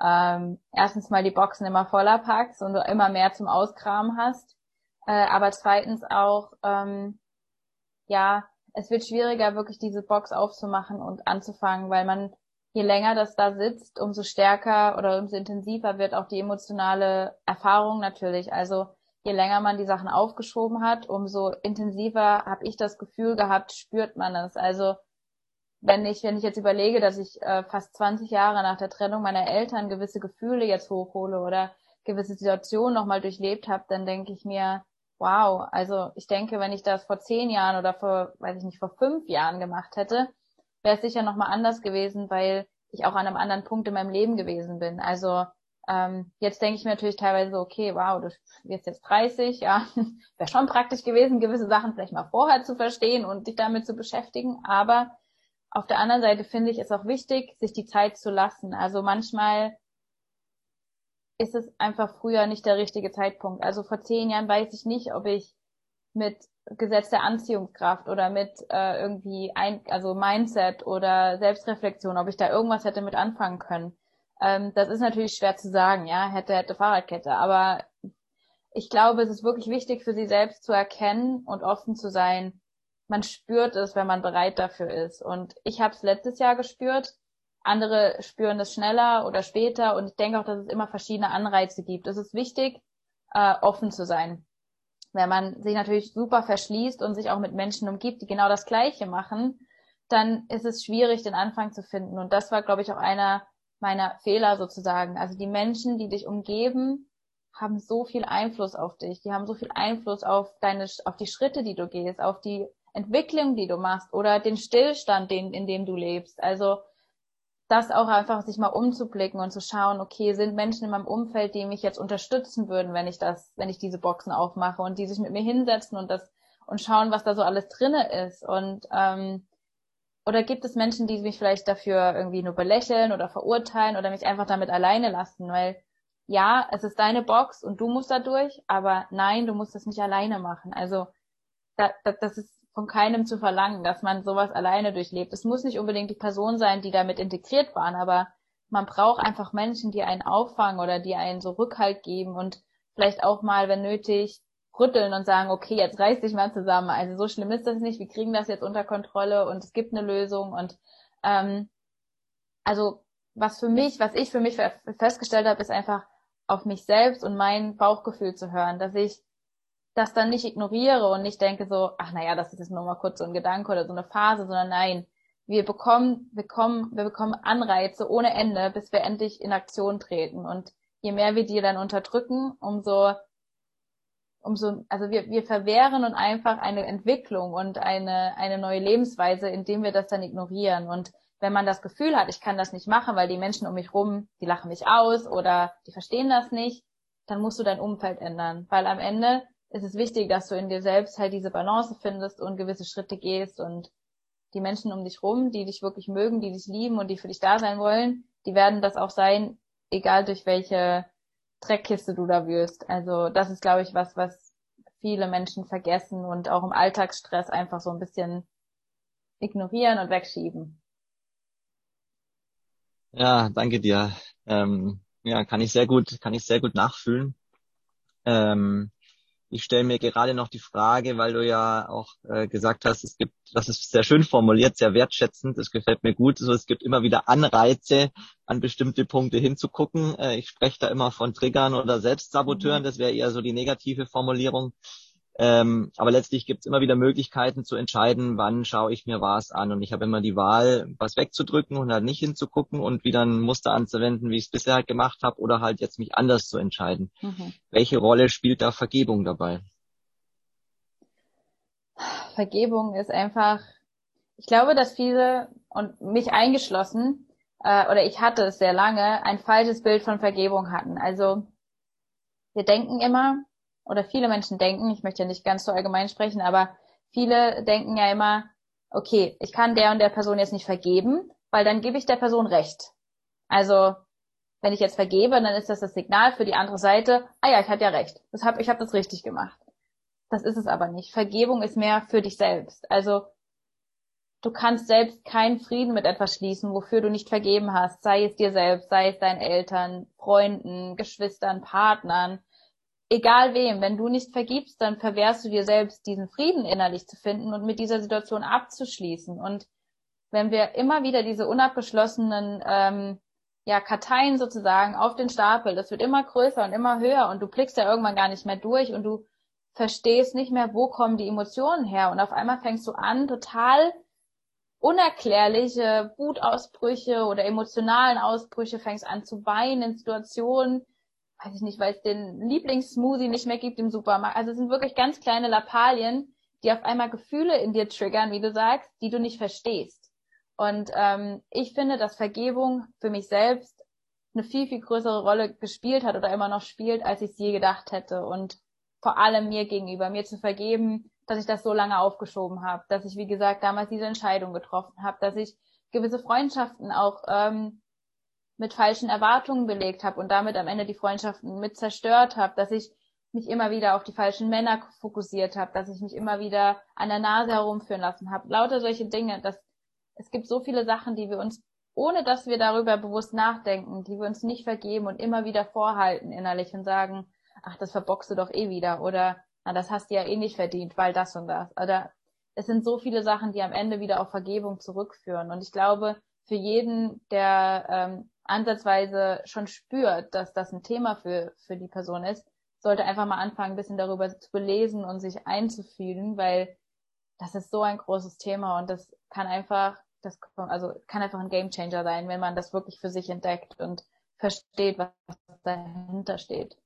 ähm, erstens mal die Boxen immer voller packst und du immer mehr zum Auskramen hast, äh, aber zweitens auch ähm, ja, es wird schwieriger, wirklich diese Box aufzumachen und anzufangen, weil man je länger das da sitzt, umso stärker oder umso intensiver wird auch die emotionale Erfahrung natürlich. Also je länger man die Sachen aufgeschoben hat, umso intensiver habe ich das Gefühl gehabt, spürt man es. Also wenn ich, wenn ich jetzt überlege, dass ich äh, fast 20 Jahre nach der Trennung meiner Eltern gewisse Gefühle jetzt hochhole oder gewisse Situationen nochmal durchlebt habe, dann denke ich mir, wow, also ich denke, wenn ich das vor zehn Jahren oder vor, weiß ich nicht, vor fünf Jahren gemacht hätte, wäre es sicher nochmal anders gewesen, weil ich auch an einem anderen Punkt in meinem Leben gewesen bin. Also ähm, jetzt denke ich mir natürlich teilweise so, okay, wow, du wirst jetzt 30, ja, wäre schon praktisch gewesen, gewisse Sachen vielleicht mal vorher zu verstehen und dich damit zu beschäftigen. Aber auf der anderen Seite finde ich es auch wichtig, sich die Zeit zu lassen. Also manchmal ist es einfach früher nicht der richtige Zeitpunkt. Also vor zehn Jahren weiß ich nicht, ob ich mit Gesetz der Anziehungskraft oder mit äh, irgendwie ein, also Mindset oder Selbstreflexion, ob ich da irgendwas hätte mit anfangen können. Ähm, das ist natürlich schwer zu sagen, ja, hätte, hätte Fahrradkette, aber ich glaube, es ist wirklich wichtig für sie selbst zu erkennen und offen zu sein. Man spürt es, wenn man bereit dafür ist. Und ich habe es letztes Jahr gespürt. Andere spüren es schneller oder später. Und ich denke auch, dass es immer verschiedene Anreize gibt. Es ist wichtig, äh, offen zu sein wenn man sich natürlich super verschließt und sich auch mit Menschen umgibt, die genau das Gleiche machen, dann ist es schwierig, den Anfang zu finden. Und das war, glaube ich, auch einer meiner Fehler sozusagen. Also die Menschen, die dich umgeben, haben so viel Einfluss auf dich. Die haben so viel Einfluss auf deine, auf die Schritte, die du gehst, auf die Entwicklung, die du machst oder den Stillstand, den, in dem du lebst. Also das auch einfach sich mal umzublicken und zu schauen, okay, sind Menschen in meinem Umfeld, die mich jetzt unterstützen würden, wenn ich das, wenn ich diese Boxen aufmache und die sich mit mir hinsetzen und das und schauen, was da so alles drinne ist und ähm, oder gibt es Menschen, die mich vielleicht dafür irgendwie nur belächeln oder verurteilen oder mich einfach damit alleine lassen, weil ja, es ist deine Box und du musst da durch, aber nein, du musst das nicht alleine machen. Also da, da, das ist von keinem zu verlangen, dass man sowas alleine durchlebt. Es muss nicht unbedingt die Person sein, die damit integriert waren, aber man braucht einfach Menschen, die einen auffangen oder die einen so Rückhalt geben und vielleicht auch mal, wenn nötig, rütteln und sagen, okay, jetzt reiß dich mal zusammen. Also so schlimm ist das nicht, wir kriegen das jetzt unter Kontrolle und es gibt eine Lösung und ähm, also was für mich, was ich für mich festgestellt habe, ist einfach auf mich selbst und mein Bauchgefühl zu hören, dass ich das dann nicht ignoriere und nicht denke so, ach naja, das ist jetzt nur mal kurz so ein Gedanke oder so eine Phase, sondern nein, wir bekommen, bekommen, wir bekommen Anreize ohne Ende, bis wir endlich in Aktion treten. Und je mehr wir die dann unterdrücken, umso, umso, also wir, wir verwehren und einfach eine Entwicklung und eine, eine neue Lebensweise, indem wir das dann ignorieren. Und wenn man das Gefühl hat, ich kann das nicht machen, weil die Menschen um mich rum, die lachen mich aus oder die verstehen das nicht, dann musst du dein Umfeld ändern. Weil am Ende ist es wichtig, dass du in dir selbst halt diese Balance findest und gewisse Schritte gehst und die Menschen um dich rum, die dich wirklich mögen, die dich lieben und die für dich da sein wollen, die werden das auch sein, egal durch welche Dreckkiste du da wirst. Also das ist, glaube ich, was, was viele Menschen vergessen und auch im Alltagsstress einfach so ein bisschen ignorieren und wegschieben. Ja, danke dir. Ähm, ja, kann ich sehr gut, kann ich sehr gut nachfühlen. Ähm, ich stelle mir gerade noch die Frage, weil du ja auch äh, gesagt hast, es gibt, das ist sehr schön formuliert, sehr wertschätzend, das gefällt mir gut. So, es gibt immer wieder Anreize, an bestimmte Punkte hinzugucken. Äh, ich spreche da immer von Triggern oder Selbstsaboteuren, mhm. das wäre eher so die negative Formulierung. Ähm, aber letztlich gibt es immer wieder Möglichkeiten zu entscheiden, wann schaue ich mir was an. Und ich habe immer die Wahl, was wegzudrücken und halt nicht hinzugucken und wieder ein Muster anzuwenden, wie ich es bisher halt gemacht habe, oder halt jetzt mich anders zu entscheiden. Mhm. Welche Rolle spielt da Vergebung dabei? Vergebung ist einfach, ich glaube, dass viele und mich eingeschlossen, äh, oder ich hatte es sehr lange, ein falsches Bild von Vergebung hatten. Also wir denken immer, oder viele Menschen denken, ich möchte ja nicht ganz so allgemein sprechen, aber viele denken ja immer, okay, ich kann der und der Person jetzt nicht vergeben, weil dann gebe ich der Person recht. Also, wenn ich jetzt vergebe, dann ist das das Signal für die andere Seite, ah ja, ich hatte ja recht. Das hab, ich habe das richtig gemacht. Das ist es aber nicht. Vergebung ist mehr für dich selbst. Also, du kannst selbst keinen Frieden mit etwas schließen, wofür du nicht vergeben hast, sei es dir selbst, sei es deinen Eltern, Freunden, Geschwistern, Partnern, egal wem, wenn du nicht vergibst, dann verwehrst du dir selbst, diesen Frieden innerlich zu finden und mit dieser Situation abzuschließen. Und wenn wir immer wieder diese unabgeschlossenen ähm, ja, Karteien sozusagen auf den Stapel, das wird immer größer und immer höher und du blickst ja irgendwann gar nicht mehr durch und du verstehst nicht mehr, wo kommen die Emotionen her. Und auf einmal fängst du an, total unerklärliche Wutausbrüche oder emotionalen Ausbrüche, fängst an zu weinen in Situationen, weiß ich nicht, weil es den Lieblingssmoothie nicht mehr gibt im Supermarkt. Also es sind wirklich ganz kleine Lappalien, die auf einmal Gefühle in dir triggern, wie du sagst, die du nicht verstehst. Und ähm, ich finde, dass Vergebung für mich selbst eine viel, viel größere Rolle gespielt hat oder immer noch spielt, als ich es je gedacht hätte. Und vor allem mir gegenüber, mir zu vergeben, dass ich das so lange aufgeschoben habe, dass ich, wie gesagt, damals diese Entscheidung getroffen habe, dass ich gewisse Freundschaften auch ähm, mit falschen Erwartungen belegt habe und damit am Ende die Freundschaften mit zerstört habe, dass ich mich immer wieder auf die falschen Männer fokussiert habe, dass ich mich immer wieder an der Nase herumführen lassen habe. Lauter solche Dinge. Dass, es gibt so viele Sachen, die wir uns, ohne dass wir darüber bewusst nachdenken, die wir uns nicht vergeben und immer wieder vorhalten innerlich und sagen, ach, das verbockst du doch eh wieder oder na, das hast du ja eh nicht verdient, weil das und das. Oder es sind so viele Sachen, die am Ende wieder auf Vergebung zurückführen. Und ich glaube, für jeden, der ähm, ansatzweise schon spürt, dass das ein Thema für, für die Person ist, sollte einfach mal anfangen, ein bisschen darüber zu belesen und sich einzufühlen, weil das ist so ein großes Thema und das kann einfach, das also kann einfach ein Gamechanger sein, wenn man das wirklich für sich entdeckt und versteht, was dahinter steht.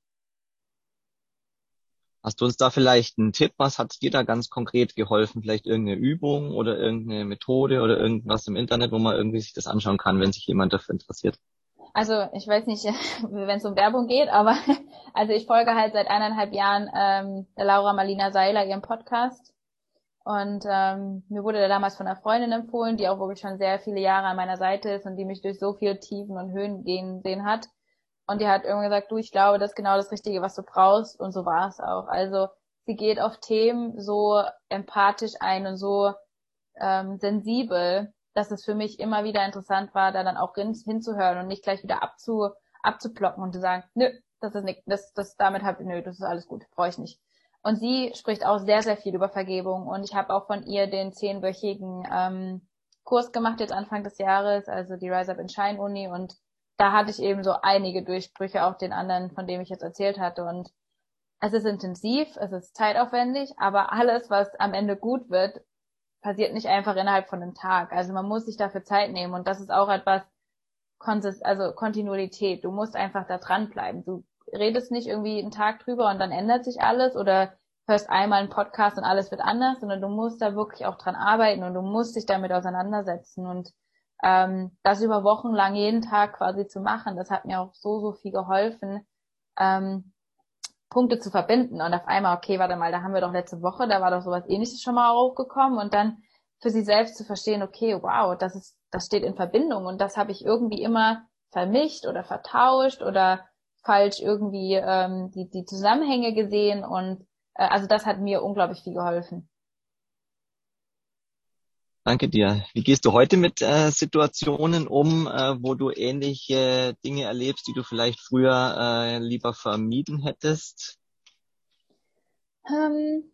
Hast du uns da vielleicht einen Tipp? Was hat dir da ganz konkret geholfen? Vielleicht irgendeine Übung oder irgendeine Methode oder irgendwas im Internet, wo man irgendwie sich das anschauen kann, wenn sich jemand dafür interessiert? Also ich weiß nicht, wenn es um Werbung geht, aber also ich folge halt seit eineinhalb Jahren ähm, der Laura Marlina Seiler ihrem Podcast. Und ähm, mir wurde der damals von einer Freundin empfohlen, die auch wirklich schon sehr viele Jahre an meiner Seite ist und die mich durch so viele Tiefen und Höhen gehen sehen hat. Und die hat irgendwie gesagt, du, ich glaube, das ist genau das Richtige, was du brauchst. Und so war es auch. Also sie geht auf Themen so empathisch ein und so ähm, sensibel, dass es für mich immer wieder interessant war, da dann auch hin, hinzuhören und nicht gleich wieder abzu, abzuplocken und zu sagen, nö, das ist nicht, das, das damit hab, nö, das ist alles gut, brauche ich nicht. Und sie spricht auch sehr, sehr viel über Vergebung und ich habe auch von ihr den zehnwöchigen ähm, Kurs gemacht jetzt Anfang des Jahres, also die Rise Up in Shine Uni und da hatte ich eben so einige Durchbrüche, auch den anderen, von dem ich jetzt erzählt hatte. Und es ist intensiv, es ist zeitaufwendig, aber alles, was am Ende gut wird, passiert nicht einfach innerhalb von einem Tag. Also man muss sich dafür Zeit nehmen und das ist auch etwas, also Kontinuität. Du musst einfach da dranbleiben. Du redest nicht irgendwie einen Tag drüber und dann ändert sich alles oder hörst einmal einen Podcast und alles wird anders, sondern du musst da wirklich auch dran arbeiten und du musst dich damit auseinandersetzen und ähm, das über Wochen lang jeden Tag quasi zu machen, das hat mir auch so, so viel geholfen, ähm, Punkte zu verbinden. Und auf einmal, okay, warte mal, da haben wir doch letzte Woche, da war doch sowas ähnliches schon mal hochgekommen und dann für sie selbst zu verstehen, okay, wow, das ist, das steht in Verbindung. Und das habe ich irgendwie immer vermischt oder vertauscht oder falsch irgendwie ähm, die, die Zusammenhänge gesehen. Und äh, also das hat mir unglaublich viel geholfen. Danke dir. Wie gehst du heute mit äh, Situationen um, äh, wo du ähnliche Dinge erlebst, die du vielleicht früher äh, lieber vermieden hättest? Ähm,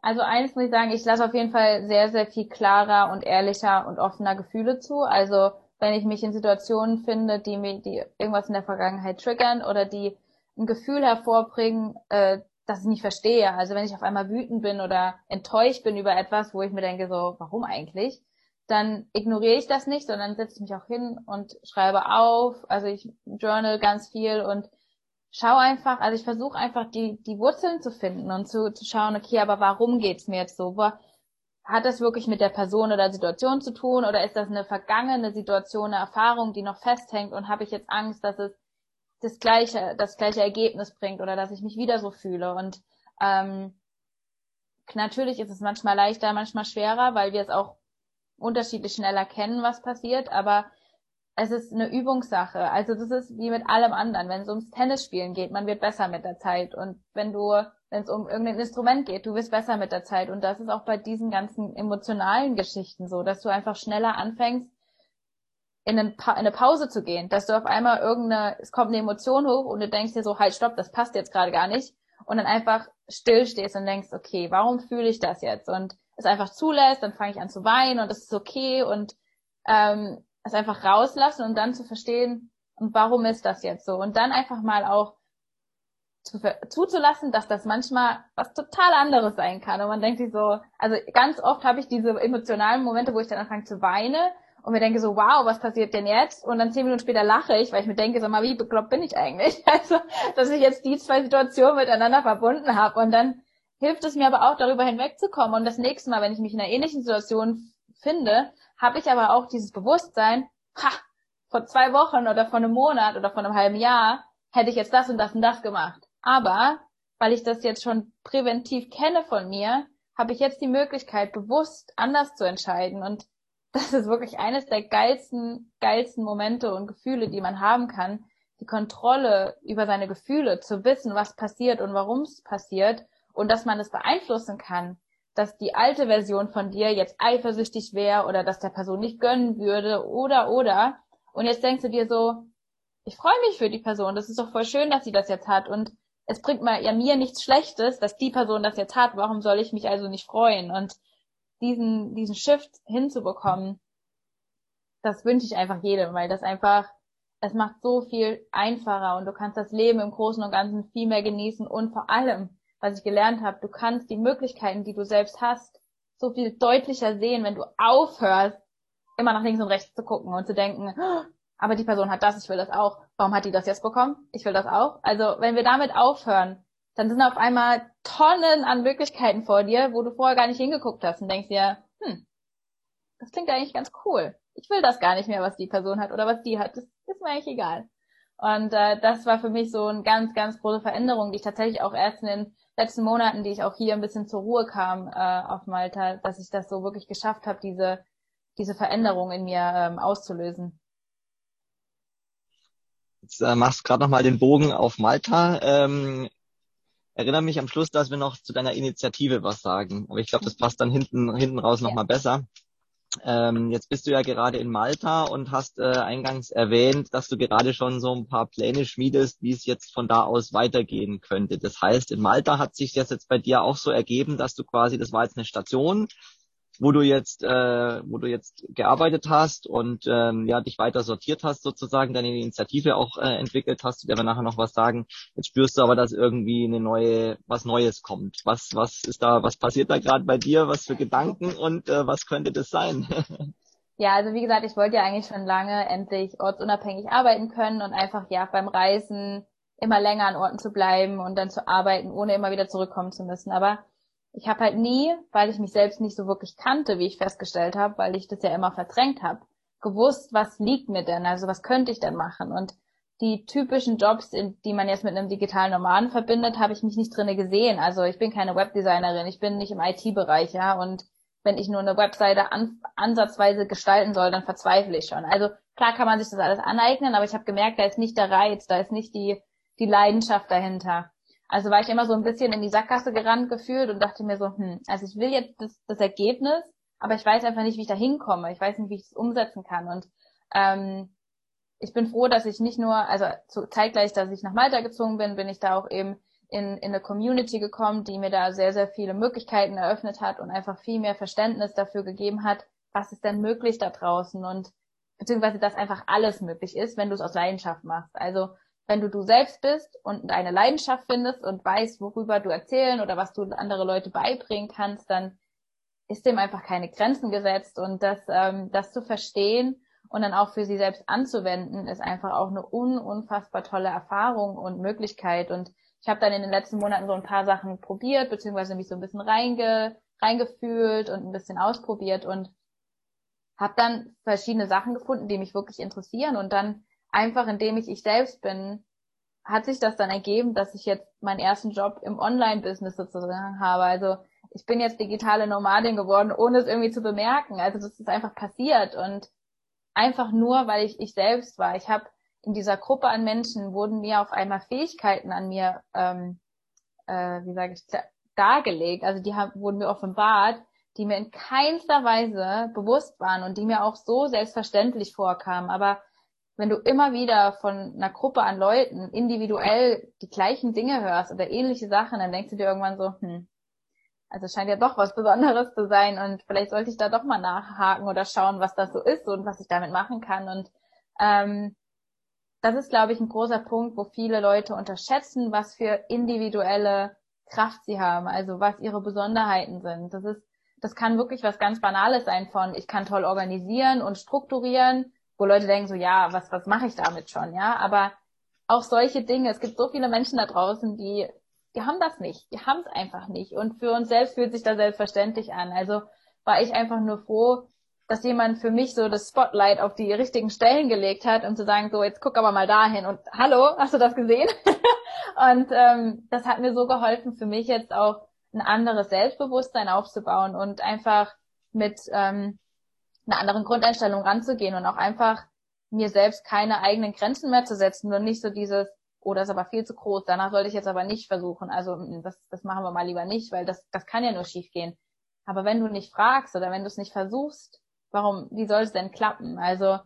also eines muss ich sagen, ich lasse auf jeden Fall sehr, sehr viel klarer und ehrlicher und offener Gefühle zu. Also wenn ich mich in Situationen finde, die mir, die irgendwas in der Vergangenheit triggern oder die ein Gefühl hervorbringen, äh, das ich nicht verstehe. Also wenn ich auf einmal wütend bin oder enttäuscht bin über etwas, wo ich mir denke, so, warum eigentlich? Dann ignoriere ich das nicht, sondern setze mich auch hin und schreibe auf. Also ich journal ganz viel und schau einfach, also ich versuche einfach die, die Wurzeln zu finden und zu, zu schauen, okay, aber warum geht's mir jetzt so? Hat das wirklich mit der Person oder Situation zu tun oder ist das eine vergangene Situation, eine Erfahrung, die noch festhängt und habe ich jetzt Angst, dass es das gleiche, das gleiche Ergebnis bringt oder dass ich mich wieder so fühle. Und ähm, natürlich ist es manchmal leichter, manchmal schwerer, weil wir es auch unterschiedlich schnell erkennen, was passiert, aber es ist eine Übungssache. Also das ist wie mit allem anderen. Wenn es ums Tennisspielen geht, man wird besser mit der Zeit. Und wenn du, wenn es um irgendein Instrument geht, du wirst besser mit der Zeit. Und das ist auch bei diesen ganzen emotionalen Geschichten so, dass du einfach schneller anfängst, in, in eine Pause zu gehen, dass du auf einmal irgendeine, es kommt eine Emotion hoch und du denkst dir so, halt, stopp, das passt jetzt gerade gar nicht. Und dann einfach still stehst und denkst, okay, warum fühle ich das jetzt? Und es einfach zulässt, dann fange ich an zu weinen und das ist okay und ähm, es einfach rauslassen und dann zu verstehen, und warum ist das jetzt so? Und dann einfach mal auch zu, zuzulassen, dass das manchmal was total anderes sein kann. Und man denkt sich so, also ganz oft habe ich diese emotionalen Momente, wo ich dann anfange zu weinen und mir denke so, wow, was passiert denn jetzt? Und dann zehn Minuten später lache ich, weil ich mir denke, sag mal, wie bekloppt bin ich eigentlich? Also, dass ich jetzt die zwei Situationen miteinander verbunden habe. Und dann hilft es mir aber auch, darüber hinwegzukommen. Und das nächste Mal, wenn ich mich in einer ähnlichen Situation finde, habe ich aber auch dieses Bewusstsein, ha, vor zwei Wochen oder vor einem Monat oder vor einem halben Jahr hätte ich jetzt das und das und das gemacht. Aber weil ich das jetzt schon präventiv kenne von mir, habe ich jetzt die Möglichkeit, bewusst anders zu entscheiden. Und das ist wirklich eines der geilsten, geilsten Momente und Gefühle, die man haben kann, die Kontrolle über seine Gefühle, zu wissen, was passiert und warum es passiert und dass man es beeinflussen kann, dass die alte Version von dir jetzt eifersüchtig wäre oder dass der Person nicht gönnen würde oder oder. Und jetzt denkst du dir so, ich freue mich für die Person, das ist doch voll schön, dass sie das jetzt hat und es bringt mal ja mir nichts Schlechtes, dass die Person das jetzt hat, warum soll ich mich also nicht freuen? Und diesen, diesen Shift hinzubekommen, das wünsche ich einfach jedem, weil das einfach, es macht so viel einfacher und du kannst das Leben im Großen und Ganzen viel mehr genießen und vor allem, was ich gelernt habe, du kannst die Möglichkeiten, die du selbst hast, so viel deutlicher sehen, wenn du aufhörst, immer nach links und rechts zu gucken und zu denken, oh, aber die Person hat das, ich will das auch. Warum hat die das jetzt bekommen? Ich will das auch. Also wenn wir damit aufhören, dann sind auf einmal Tonnen an Möglichkeiten vor dir, wo du vorher gar nicht hingeguckt hast und denkst dir, hm, das klingt eigentlich ganz cool. Ich will das gar nicht mehr, was die Person hat oder was die hat. Das ist mir eigentlich egal. Und äh, das war für mich so eine ganz, ganz große Veränderung, die ich tatsächlich auch erst in den letzten Monaten, die ich auch hier ein bisschen zur Ruhe kam äh, auf Malta, dass ich das so wirklich geschafft habe, diese, diese Veränderung in mir ähm, auszulösen. Jetzt äh, machst du gerade nochmal den Bogen auf Malta. Ähm, erinnere mich am Schluss, dass wir noch zu deiner Initiative was sagen. Aber ich glaube, das passt dann hinten, hinten raus ja. nochmal besser. Ähm, jetzt bist du ja gerade in Malta und hast äh, eingangs erwähnt, dass du gerade schon so ein paar Pläne schmiedest, wie es jetzt von da aus weitergehen könnte. Das heißt, in Malta hat sich das jetzt bei dir auch so ergeben, dass du quasi, das war jetzt eine Station wo du jetzt, äh, wo du jetzt gearbeitet hast und ähm, ja dich weiter sortiert hast sozusagen, deine Initiative auch äh, entwickelt hast, zu der wir nachher noch was sagen. Jetzt spürst du aber, dass irgendwie eine neue, was Neues kommt. Was, was ist da, was passiert da gerade bei dir? Was für Gedanken und äh, was könnte das sein? Ja, also wie gesagt, ich wollte ja eigentlich schon lange endlich ortsunabhängig arbeiten können und einfach ja beim Reisen immer länger an Orten zu bleiben und dann zu arbeiten, ohne immer wieder zurückkommen zu müssen. Aber ich habe halt nie, weil ich mich selbst nicht so wirklich kannte, wie ich festgestellt habe, weil ich das ja immer verdrängt habe, gewusst, was liegt mir denn, also was könnte ich denn machen und die typischen Jobs, die man jetzt mit einem digitalen Nomaden verbindet, habe ich mich nicht drinne gesehen. Also ich bin keine Webdesignerin, ich bin nicht im IT-Bereich, ja, und wenn ich nur eine Webseite an, ansatzweise gestalten soll, dann verzweifle ich schon. Also klar kann man sich das alles aneignen, aber ich habe gemerkt, da ist nicht der Reiz, da ist nicht die, die Leidenschaft dahinter. Also war ich immer so ein bisschen in die Sackgasse gerannt gefühlt und dachte mir so, hm, also ich will jetzt das, das Ergebnis, aber ich weiß einfach nicht, wie ich da hinkomme. Ich weiß nicht, wie ich es umsetzen kann. Und ähm, ich bin froh, dass ich nicht nur, also zu, zeitgleich, dass ich nach Malta gezogen bin, bin ich da auch eben in, in eine Community gekommen, die mir da sehr, sehr viele Möglichkeiten eröffnet hat und einfach viel mehr Verständnis dafür gegeben hat, was ist denn möglich da draußen und beziehungsweise dass einfach alles möglich ist, wenn du es aus Leidenschaft machst. Also wenn du du selbst bist und deine Leidenschaft findest und weißt, worüber du erzählen oder was du andere Leute beibringen kannst, dann ist dem einfach keine Grenzen gesetzt und das, ähm, das zu verstehen und dann auch für sie selbst anzuwenden, ist einfach auch eine un unfassbar tolle Erfahrung und Möglichkeit. Und ich habe dann in den letzten Monaten so ein paar Sachen probiert, beziehungsweise mich so ein bisschen reinge, reingefühlt und ein bisschen ausprobiert und habe dann verschiedene Sachen gefunden, die mich wirklich interessieren und dann einfach indem ich ich selbst bin, hat sich das dann ergeben, dass ich jetzt meinen ersten Job im Online-Business sozusagen habe. Also ich bin jetzt digitale Nomadin geworden, ohne es irgendwie zu bemerken. Also das ist einfach passiert und einfach nur, weil ich ich selbst war. Ich habe in dieser Gruppe an Menschen wurden mir auf einmal Fähigkeiten an mir, ähm, äh, wie sage ich, dargelegt. Also die haben, wurden mir offenbart, die mir in keinster Weise bewusst waren und die mir auch so selbstverständlich vorkamen. Aber wenn du immer wieder von einer Gruppe an Leuten individuell die gleichen Dinge hörst oder ähnliche Sachen, dann denkst du dir irgendwann so, hm, also scheint ja doch was Besonderes zu sein und vielleicht sollte ich da doch mal nachhaken oder schauen, was das so ist und was ich damit machen kann. Und ähm, das ist, glaube ich, ein großer Punkt, wo viele Leute unterschätzen, was für individuelle Kraft sie haben, also was ihre Besonderheiten sind. Das ist, das kann wirklich was ganz Banales sein von, ich kann toll organisieren und strukturieren wo Leute denken so, ja, was, was mache ich damit schon, ja, aber auch solche Dinge, es gibt so viele Menschen da draußen, die, die haben das nicht, die haben es einfach nicht. Und für uns selbst fühlt sich das selbstverständlich an, also war ich einfach nur froh, dass jemand für mich so das Spotlight auf die richtigen Stellen gelegt hat, um zu sagen, so, jetzt guck aber mal dahin und hallo, hast du das gesehen? und ähm, das hat mir so geholfen, für mich jetzt auch ein anderes Selbstbewusstsein aufzubauen und einfach mit ähm, einer anderen Grundeinstellung ranzugehen und auch einfach mir selbst keine eigenen Grenzen mehr zu setzen und nicht so dieses, oh, das ist aber viel zu groß, danach sollte ich jetzt aber nicht versuchen. Also mm, das, das machen wir mal lieber nicht, weil das, das kann ja nur schief gehen. Aber wenn du nicht fragst oder wenn du es nicht versuchst, warum, wie soll es denn klappen? Also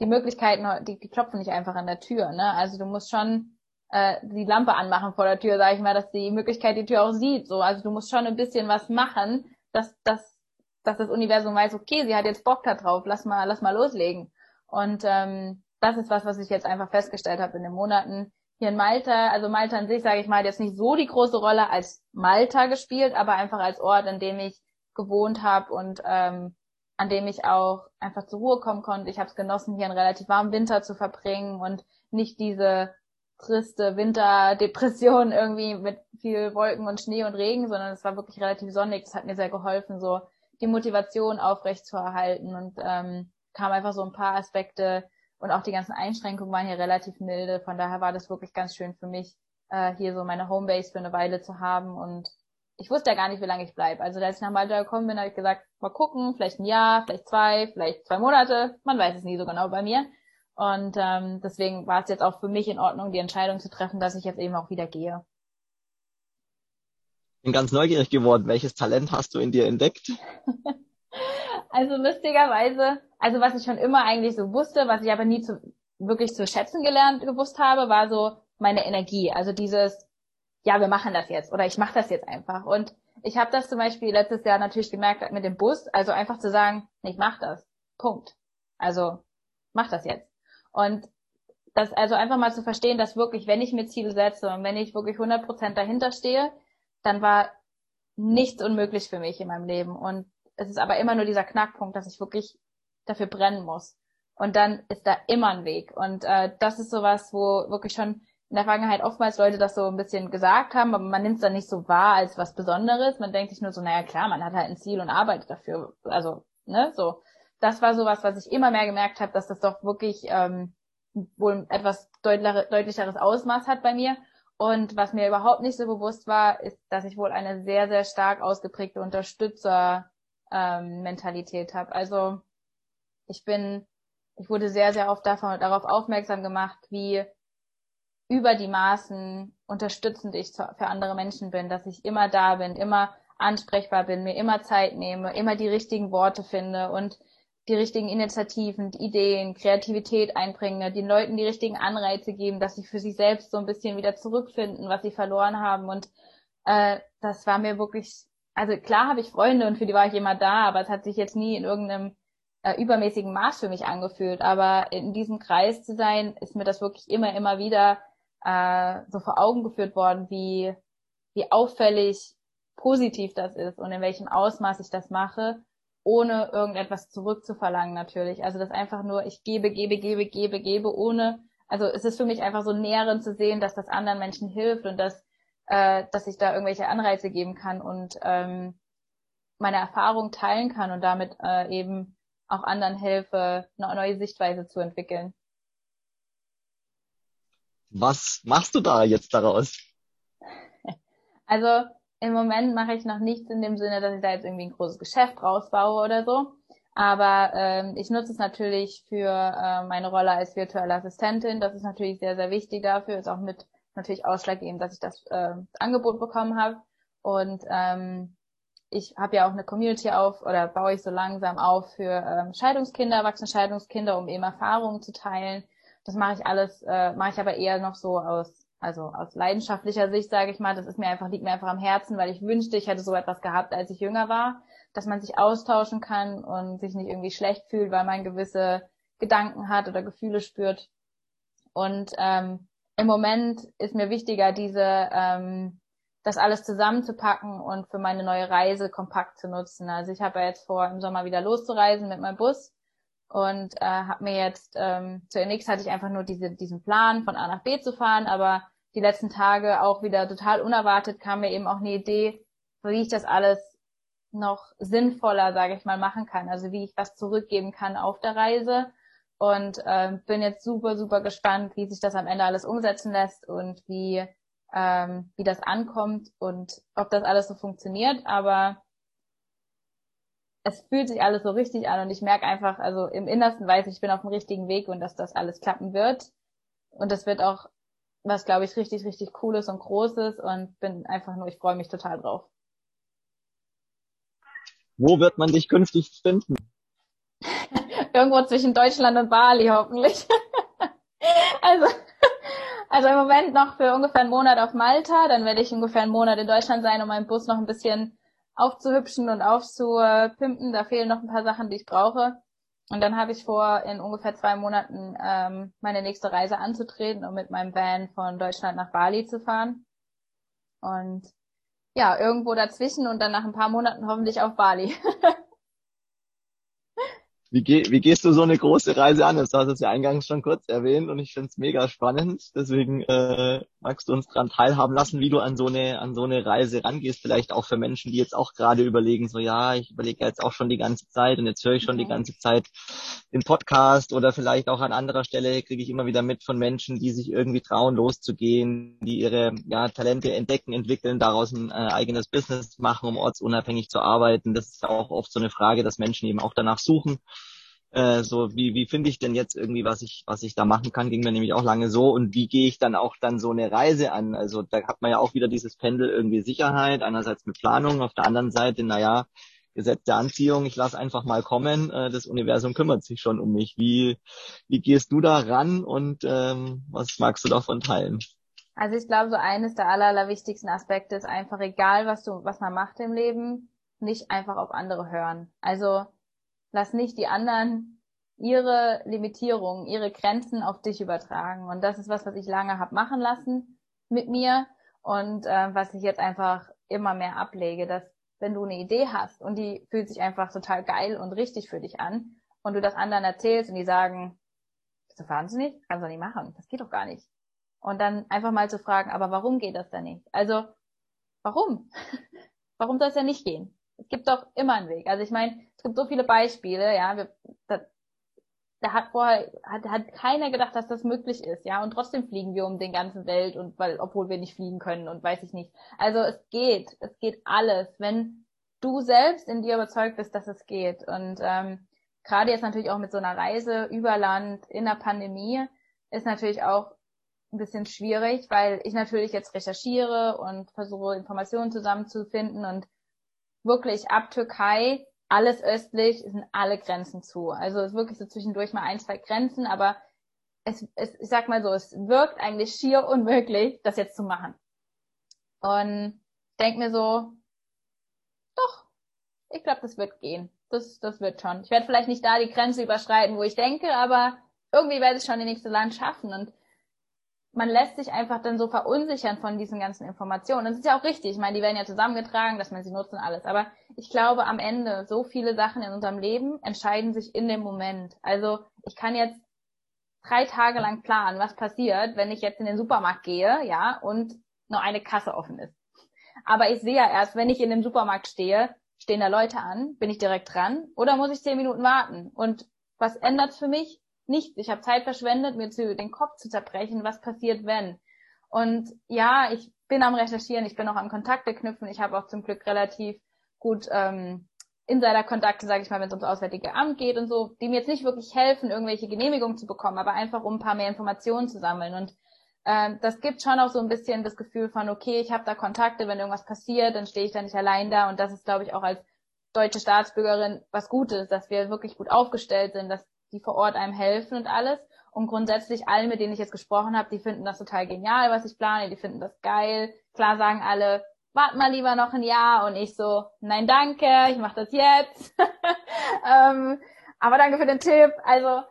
die Möglichkeiten, die, die klopfen nicht einfach an der Tür. Ne? Also du musst schon äh, die Lampe anmachen vor der Tür, sage ich mal, dass die Möglichkeit die Tür auch sieht. So, also du musst schon ein bisschen was machen, dass, dass dass das Universum weiß, okay, sie hat jetzt Bock da drauf, lass mal, lass mal loslegen. Und ähm, das ist was, was ich jetzt einfach festgestellt habe in den Monaten hier in Malta. Also Malta an sich, sage ich mal, hat jetzt nicht so die große Rolle als Malta gespielt, aber einfach als Ort, an dem ich gewohnt habe und ähm, an dem ich auch einfach zur Ruhe kommen konnte. Ich habe es genossen, hier einen relativ warmen Winter zu verbringen und nicht diese triste Winterdepression irgendwie mit viel Wolken und Schnee und Regen, sondern es war wirklich relativ sonnig. Das hat mir sehr geholfen, so die Motivation aufrechtzuerhalten und ähm, kam einfach so ein paar Aspekte und auch die ganzen Einschränkungen waren hier relativ milde. Von daher war das wirklich ganz schön für mich, äh, hier so meine Homebase für eine Weile zu haben und ich wusste ja gar nicht, wie lange ich bleibe. Also als ich nach Malta gekommen bin, habe ich gesagt, mal gucken, vielleicht ein Jahr, vielleicht zwei, vielleicht zwei Monate. Man weiß es nie so genau bei mir. Und ähm, deswegen war es jetzt auch für mich in Ordnung, die Entscheidung zu treffen, dass ich jetzt eben auch wieder gehe bin ganz neugierig geworden. Welches Talent hast du in dir entdeckt? Also lustigerweise, also was ich schon immer eigentlich so wusste, was ich aber nie zu, wirklich zu schätzen gelernt gewusst habe, war so meine Energie. Also dieses, ja, wir machen das jetzt oder ich mache das jetzt einfach. Und ich habe das zum Beispiel letztes Jahr natürlich gemerkt mit dem Bus, also einfach zu sagen, ich mach das. Punkt. Also mach das jetzt. Und das also einfach mal zu verstehen, dass wirklich, wenn ich mir Ziele setze und wenn ich wirklich 100% dahinter stehe, dann war nichts unmöglich für mich in meinem Leben. Und es ist aber immer nur dieser Knackpunkt, dass ich wirklich dafür brennen muss. Und dann ist da immer ein Weg. Und äh, das ist sowas, wo wirklich schon in der Vergangenheit oftmals Leute das so ein bisschen gesagt haben, aber man nimmt es dann nicht so wahr als was Besonderes. Man denkt sich nur so, naja klar, man hat halt ein Ziel und arbeitet dafür. Also, ne, so. Das war sowas, was ich immer mehr gemerkt habe, dass das doch wirklich ähm, wohl etwas deutlicheres Ausmaß hat bei mir. Und was mir überhaupt nicht so bewusst war, ist, dass ich wohl eine sehr, sehr stark ausgeprägte Unterstützer-Mentalität ähm, habe. Also ich bin, ich wurde sehr, sehr oft davon, darauf aufmerksam gemacht, wie über die Maßen unterstützend ich für andere Menschen bin, dass ich immer da bin, immer ansprechbar bin, mir immer Zeit nehme, immer die richtigen Worte finde und die richtigen Initiativen, Ideen, Kreativität einbringe, den Leuten die richtigen Anreize geben, dass sie für sich selbst so ein bisschen wieder zurückfinden, was sie verloren haben. Und äh, das war mir wirklich, also klar habe ich Freunde und für die war ich immer da, aber es hat sich jetzt nie in irgendeinem äh, übermäßigen Maß für mich angefühlt. Aber in diesem Kreis zu sein, ist mir das wirklich immer, immer wieder äh, so vor Augen geführt worden, wie, wie auffällig positiv das ist und in welchem Ausmaß ich das mache ohne irgendetwas zurückzuverlangen natürlich. Also das einfach nur, ich gebe, gebe, gebe, gebe, gebe, ohne, also es ist für mich einfach so nährend zu sehen, dass das anderen Menschen hilft und dass, äh, dass ich da irgendwelche Anreize geben kann und ähm, meine Erfahrung teilen kann und damit äh, eben auch anderen helfe, eine neue Sichtweise zu entwickeln. Was machst du da jetzt daraus? Also im Moment mache ich noch nichts in dem Sinne, dass ich da jetzt irgendwie ein großes Geschäft rausbaue oder so. Aber ähm, ich nutze es natürlich für äh, meine Rolle als virtuelle Assistentin. Das ist natürlich sehr, sehr wichtig dafür. Ist auch mit natürlich ausschlaggebend, dass ich das, äh, Angebot bekommen habe. Und ähm, ich habe ja auch eine Community auf oder baue ich so langsam auf für ähm, Scheidungskinder, erwachsene Scheidungskinder, um eben Erfahrungen zu teilen. Das mache ich alles, äh, mache ich aber eher noch so aus also aus leidenschaftlicher Sicht sage ich mal, das ist mir einfach, liegt mir einfach am Herzen, weil ich wünschte, ich hätte so etwas gehabt, als ich jünger war, dass man sich austauschen kann und sich nicht irgendwie schlecht fühlt, weil man gewisse Gedanken hat oder Gefühle spürt. Und ähm, im Moment ist mir wichtiger, diese ähm, das alles zusammenzupacken und für meine neue Reise kompakt zu nutzen. Also ich habe ja jetzt vor, im Sommer wieder loszureisen mit meinem Bus und äh, habe mir jetzt ähm, zunächst hatte ich einfach nur diese, diesen Plan von A nach B zu fahren, aber die letzten Tage auch wieder total unerwartet kam mir eben auch eine Idee, wie ich das alles noch sinnvoller, sage ich mal, machen kann. Also wie ich was zurückgeben kann auf der Reise und äh, bin jetzt super super gespannt, wie sich das am Ende alles umsetzen lässt und wie ähm, wie das ankommt und ob das alles so funktioniert. Aber es fühlt sich alles so richtig an und ich merke einfach, also im Innersten weiß ich, ich bin auf dem richtigen Weg und dass das alles klappen wird. Und das wird auch was, glaube ich, richtig, richtig cooles und großes und bin einfach nur, ich freue mich total drauf. Wo wird man dich künftig finden? Irgendwo zwischen Deutschland und Bali hoffentlich. also, also im Moment noch für ungefähr einen Monat auf Malta, dann werde ich ungefähr einen Monat in Deutschland sein, um meinen Bus noch ein bisschen aufzuhübschen und aufzupimpen. Da fehlen noch ein paar Sachen, die ich brauche. Und dann habe ich vor, in ungefähr zwei Monaten ähm, meine nächste Reise anzutreten und mit meinem Van von Deutschland nach Bali zu fahren. Und ja, irgendwo dazwischen und dann nach ein paar Monaten hoffentlich auf Bali. Wie, geh, wie gehst du so eine große Reise an? Das hast du ja eingangs schon kurz erwähnt und ich finde es mega spannend. Deswegen äh, magst du uns daran teilhaben lassen, wie du an so eine an so eine Reise rangehst. Vielleicht auch für Menschen, die jetzt auch gerade überlegen, so ja, ich überlege jetzt auch schon die ganze Zeit und jetzt höre ich schon okay. die ganze Zeit den Podcast oder vielleicht auch an anderer Stelle kriege ich immer wieder mit von Menschen, die sich irgendwie trauen, loszugehen, die ihre ja, Talente entdecken, entwickeln, daraus ein äh, eigenes Business machen, um ortsunabhängig zu arbeiten. Das ist auch oft so eine Frage, dass Menschen eben auch danach suchen äh, so wie wie finde ich denn jetzt irgendwie was ich was ich da machen kann? Ging mir nämlich auch lange so. Und wie gehe ich dann auch dann so eine Reise an? Also da hat man ja auch wieder dieses Pendel irgendwie Sicherheit einerseits mit Planung auf der anderen Seite naja Gesetz der Anziehung ich lasse einfach mal kommen äh, das Universum kümmert sich schon um mich. Wie wie gehst du da ran und ähm, was magst du davon teilen? Also ich glaube, so eines der aller, allerwichtigsten Aspekte ist einfach, egal was du, was man macht im Leben, nicht einfach auf andere hören. Also lass nicht die anderen ihre Limitierungen, ihre Grenzen auf dich übertragen. Und das ist was, was ich lange habe machen lassen mit mir und äh, was ich jetzt einfach immer mehr ablege, dass wenn du eine Idee hast und die fühlt sich einfach total geil und richtig für dich an und du das anderen erzählst und die sagen, bist du wahnsinnig? Kannst du nicht machen. Das geht doch gar nicht. Und dann einfach mal zu fragen, aber warum geht das denn nicht? Also, warum? warum soll es ja nicht gehen? Es gibt doch immer einen Weg. Also ich meine, es gibt so viele Beispiele, ja, da, da hat vorher, hat, hat keiner gedacht, dass das möglich ist, ja, und trotzdem fliegen wir um den ganzen Welt und weil, obwohl wir nicht fliegen können und weiß ich nicht. Also es geht, es geht alles, wenn du selbst in dir überzeugt bist, dass es geht. Und ähm, gerade jetzt natürlich auch mit so einer Reise über Land in der Pandemie ist natürlich auch ein bisschen schwierig, weil ich natürlich jetzt recherchiere und versuche Informationen zusammenzufinden und wirklich ab Türkei alles östlich sind alle Grenzen zu. Also es ist wirklich so zwischendurch mal ein, zwei Grenzen, aber es, es, ich sag mal so, es wirkt eigentlich schier unmöglich, das jetzt zu machen. Und denk mir so, doch, ich glaube, das wird gehen. Das, das wird schon. Ich werde vielleicht nicht da die Grenze überschreiten, wo ich denke, aber irgendwie werde ich schon die nächste Land schaffen. Und man lässt sich einfach dann so verunsichern von diesen ganzen Informationen. Das ist ja auch richtig. Ich meine, die werden ja zusammengetragen, dass man sie nutzt und alles. Aber ich glaube, am Ende, so viele Sachen in unserem Leben entscheiden sich in dem Moment. Also ich kann jetzt drei Tage lang planen, was passiert, wenn ich jetzt in den Supermarkt gehe, ja, und nur eine Kasse offen ist. Aber ich sehe ja erst, wenn ich in dem Supermarkt stehe, stehen da Leute an, bin ich direkt dran oder muss ich zehn Minuten warten? Und was ändert's für mich? Nichts. Ich habe Zeit verschwendet, mir zu, den Kopf zu zerbrechen, was passiert, wenn. Und ja, ich bin am Recherchieren, ich bin auch am Kontakte knüpfen. Ich habe auch zum Glück relativ gut ähm, Insider-Kontakte, sage ich mal, wenn es ums Auswärtige Amt geht und so, die mir jetzt nicht wirklich helfen, irgendwelche Genehmigungen zu bekommen, aber einfach um ein paar mehr Informationen zu sammeln. Und ähm, das gibt schon auch so ein bisschen das Gefühl von, okay, ich habe da Kontakte, wenn irgendwas passiert, dann stehe ich da nicht allein da. Und das ist, glaube ich, auch als deutsche Staatsbürgerin was Gutes, dass wir wirklich gut aufgestellt sind, dass die vor Ort einem helfen und alles. Und grundsätzlich alle, mit denen ich jetzt gesprochen habe, die finden das total genial, was ich plane, die finden das geil. Klar sagen alle, wart mal lieber noch ein Jahr und ich so, nein danke, ich mache das jetzt. ähm, aber danke für den Tipp. Also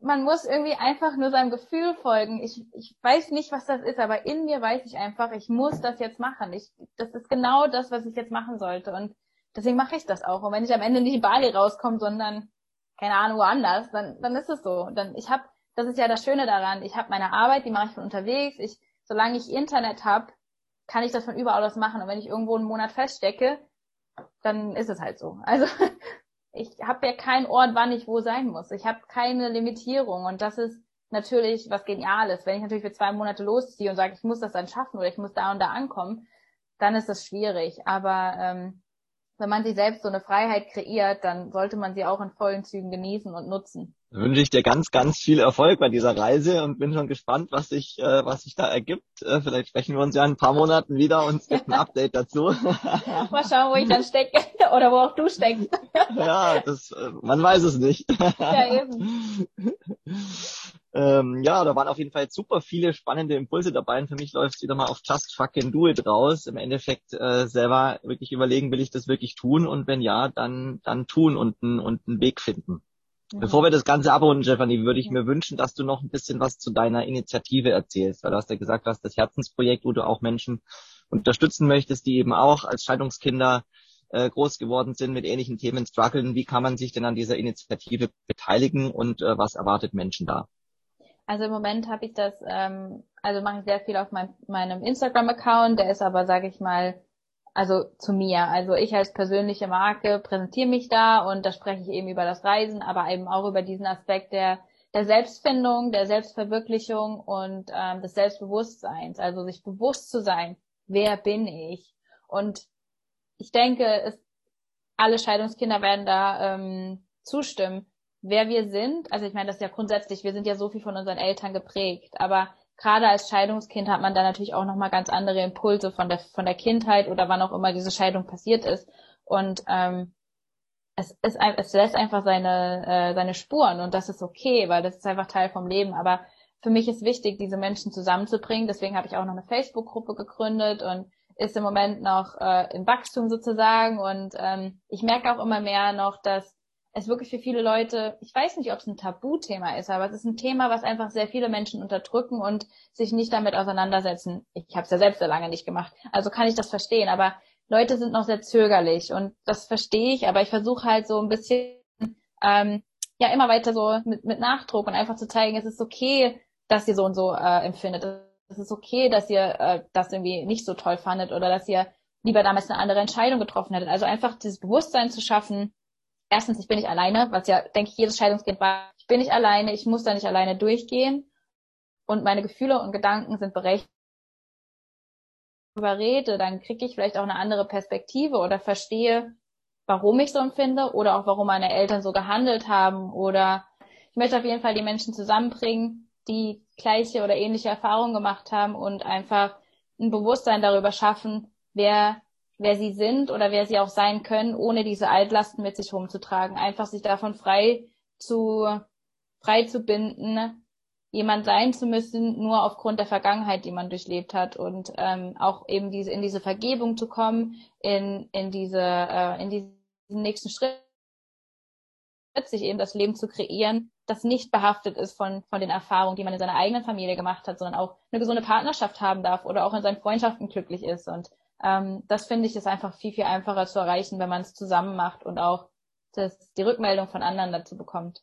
man muss irgendwie einfach nur seinem Gefühl folgen. Ich, ich weiß nicht, was das ist, aber in mir weiß ich einfach, ich muss das jetzt machen. Ich, das ist genau das, was ich jetzt machen sollte. Und deswegen mache ich das auch. Und wenn ich am Ende nicht in Bali rauskomme, sondern keine Ahnung, woanders, dann, dann ist es so. Dann, ich habe, das ist ja das Schöne daran, ich habe meine Arbeit, die mache ich von unterwegs. Ich, solange ich Internet habe, kann ich das von überall aus machen. Und wenn ich irgendwo einen Monat feststecke, dann ist es halt so. Also ich habe ja keinen Ort, wann ich wo sein muss. Ich habe keine Limitierung und das ist natürlich was Geniales. Wenn ich natürlich für zwei Monate losziehe und sage, ich muss das dann schaffen oder ich muss da und da ankommen, dann ist das schwierig. Aber ähm, wenn man sich selbst so eine Freiheit kreiert, dann sollte man sie auch in vollen Zügen genießen und nutzen. Dann wünsche ich dir ganz, ganz viel Erfolg bei dieser Reise und bin schon gespannt, was sich, äh, was sich da ergibt. Äh, vielleicht sprechen wir uns ja in ein paar Monaten wieder und es gibt ein Update dazu. Mal schauen, wo ich dann stecke oder wo auch du steckst. ja, das, äh, man weiß es nicht. ja, eben. Ähm, ja, da waren auf jeden Fall super viele spannende Impulse dabei und für mich läuft es wieder mal auf Just Fucking Do It raus. Im Endeffekt äh, selber wirklich überlegen, will ich das wirklich tun und wenn ja, dann, dann tun und, und einen Weg finden. Mhm. Bevor wir das Ganze abrunden, Stephanie, würde ich mir wünschen, dass du noch ein bisschen was zu deiner Initiative erzählst, weil du hast ja gesagt, du hast das Herzensprojekt, wo du auch Menschen unterstützen möchtest, die eben auch als Scheidungskinder äh, groß geworden sind, mit ähnlichen Themen strugglen. Wie kann man sich denn an dieser Initiative beteiligen und äh, was erwartet Menschen da? Also im Moment habe ich das, ähm, also mache ich sehr viel auf mein, meinem Instagram-Account, der ist aber, sage ich mal, also zu mir. Also ich als persönliche Marke präsentiere mich da und da spreche ich eben über das Reisen, aber eben auch über diesen Aspekt der, der Selbstfindung, der Selbstverwirklichung und ähm, des Selbstbewusstseins. Also sich bewusst zu sein, wer bin ich? Und ich denke, es, alle Scheidungskinder werden da ähm, zustimmen wer wir sind, also ich meine, das ist ja grundsätzlich, wir sind ja so viel von unseren Eltern geprägt, aber gerade als Scheidungskind hat man da natürlich auch nochmal ganz andere Impulse von der, von der Kindheit oder wann auch immer diese Scheidung passiert ist. Und ähm, es, ist, es lässt einfach seine, äh, seine Spuren und das ist okay, weil das ist einfach Teil vom Leben. Aber für mich ist wichtig, diese Menschen zusammenzubringen. Deswegen habe ich auch noch eine Facebook-Gruppe gegründet und ist im Moment noch äh, im Wachstum sozusagen. Und ähm, ich merke auch immer mehr noch, dass es wirklich für viele Leute, ich weiß nicht, ob es ein Tabuthema ist, aber es ist ein Thema, was einfach sehr viele Menschen unterdrücken und sich nicht damit auseinandersetzen. Ich habe es ja selbst sehr lange nicht gemacht, also kann ich das verstehen. Aber Leute sind noch sehr zögerlich und das verstehe ich, aber ich versuche halt so ein bisschen ähm, ja immer weiter so mit, mit Nachdruck und einfach zu zeigen, es ist okay, dass ihr so und so äh, empfindet. Es ist okay, dass ihr äh, das irgendwie nicht so toll fandet oder dass ihr lieber damals eine andere Entscheidung getroffen hättet. Also einfach dieses Bewusstsein zu schaffen, erstens, ich bin nicht alleine, was ja, denke ich, jedes Scheidungskind war. Ich bin nicht alleine, ich muss da nicht alleine durchgehen. Und meine Gefühle und Gedanken sind berechtigt. Darüber rede, dann kriege ich vielleicht auch eine andere Perspektive oder verstehe, warum ich so empfinde oder auch warum meine Eltern so gehandelt haben. Oder ich möchte auf jeden Fall die Menschen zusammenbringen, die gleiche oder ähnliche Erfahrungen gemacht haben und einfach ein Bewusstsein darüber schaffen, wer wer sie sind oder wer sie auch sein können, ohne diese Altlasten mit sich rumzutragen. Einfach sich davon frei zu, frei zu binden, jemand sein zu müssen, nur aufgrund der Vergangenheit, die man durchlebt hat und ähm, auch eben diese in diese Vergebung zu kommen, in in diese äh, in diesen nächsten Schritt, sich eben das Leben zu kreieren, das nicht behaftet ist von von den Erfahrungen, die man in seiner eigenen Familie gemacht hat, sondern auch eine gesunde Partnerschaft haben darf oder auch in seinen Freundschaften glücklich ist und ähm, das finde ich ist einfach viel, viel einfacher zu erreichen, wenn man es zusammen macht und auch das, die Rückmeldung von anderen dazu bekommt.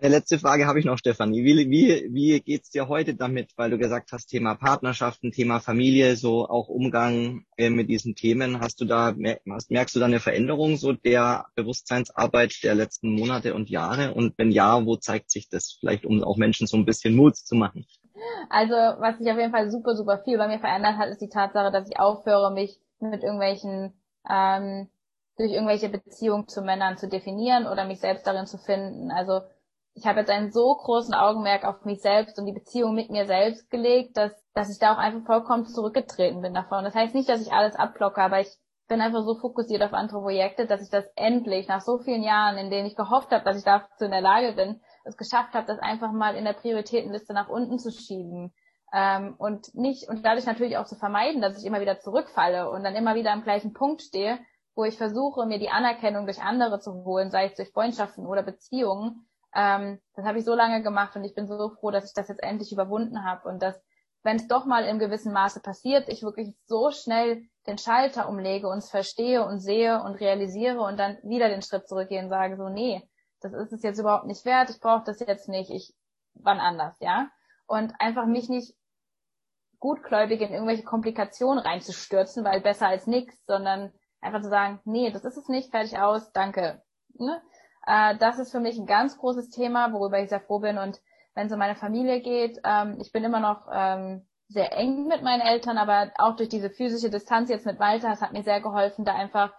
Eine letzte Frage habe ich noch, Stefanie. Wie, wie, wie geht's dir heute damit, weil du gesagt hast, Thema Partnerschaften, Thema Familie, so auch Umgang äh, mit diesen Themen. Hast du da, merkst du da eine Veränderung so der Bewusstseinsarbeit der letzten Monate und Jahre? Und wenn ja, wo zeigt sich das? Vielleicht, um auch Menschen so ein bisschen Mut zu machen. Also, was sich auf jeden Fall super, super viel bei mir verändert hat, ist die Tatsache, dass ich aufhöre, mich mit irgendwelchen, ähm, durch irgendwelche Beziehungen zu Männern zu definieren oder mich selbst darin zu finden. Also, ich habe jetzt einen so großen Augenmerk auf mich selbst und die Beziehung mit mir selbst gelegt, dass, dass ich da auch einfach vollkommen zurückgetreten bin davon. Das heißt nicht, dass ich alles abblocke, aber ich bin einfach so fokussiert auf andere Projekte, dass ich das endlich nach so vielen Jahren, in denen ich gehofft habe, dass ich dazu in der Lage bin, es geschafft habe, das einfach mal in der Prioritätenliste nach unten zu schieben. Ähm, und nicht, und dadurch natürlich auch zu vermeiden, dass ich immer wieder zurückfalle und dann immer wieder am gleichen Punkt stehe, wo ich versuche, mir die Anerkennung durch andere zu holen, sei es durch Freundschaften oder Beziehungen. Ähm, das habe ich so lange gemacht und ich bin so froh, dass ich das jetzt endlich überwunden habe und dass, wenn es doch mal im gewissen Maße passiert, ich wirklich so schnell den Schalter umlege, uns verstehe und sehe und realisiere und dann wieder den Schritt zurückgehe und sage so, nee, das ist es jetzt überhaupt nicht wert, ich brauche das jetzt nicht, ich wann anders, ja. Und einfach mich nicht gutgläubig in irgendwelche Komplikationen reinzustürzen, weil besser als nichts, sondern einfach zu sagen, nee, das ist es nicht, fertig aus, danke. Ne? Äh, das ist für mich ein ganz großes Thema, worüber ich sehr froh bin. Und wenn es um meine Familie geht, ähm, ich bin immer noch ähm, sehr eng mit meinen Eltern, aber auch durch diese physische Distanz jetzt mit Walter, es hat mir sehr geholfen, da einfach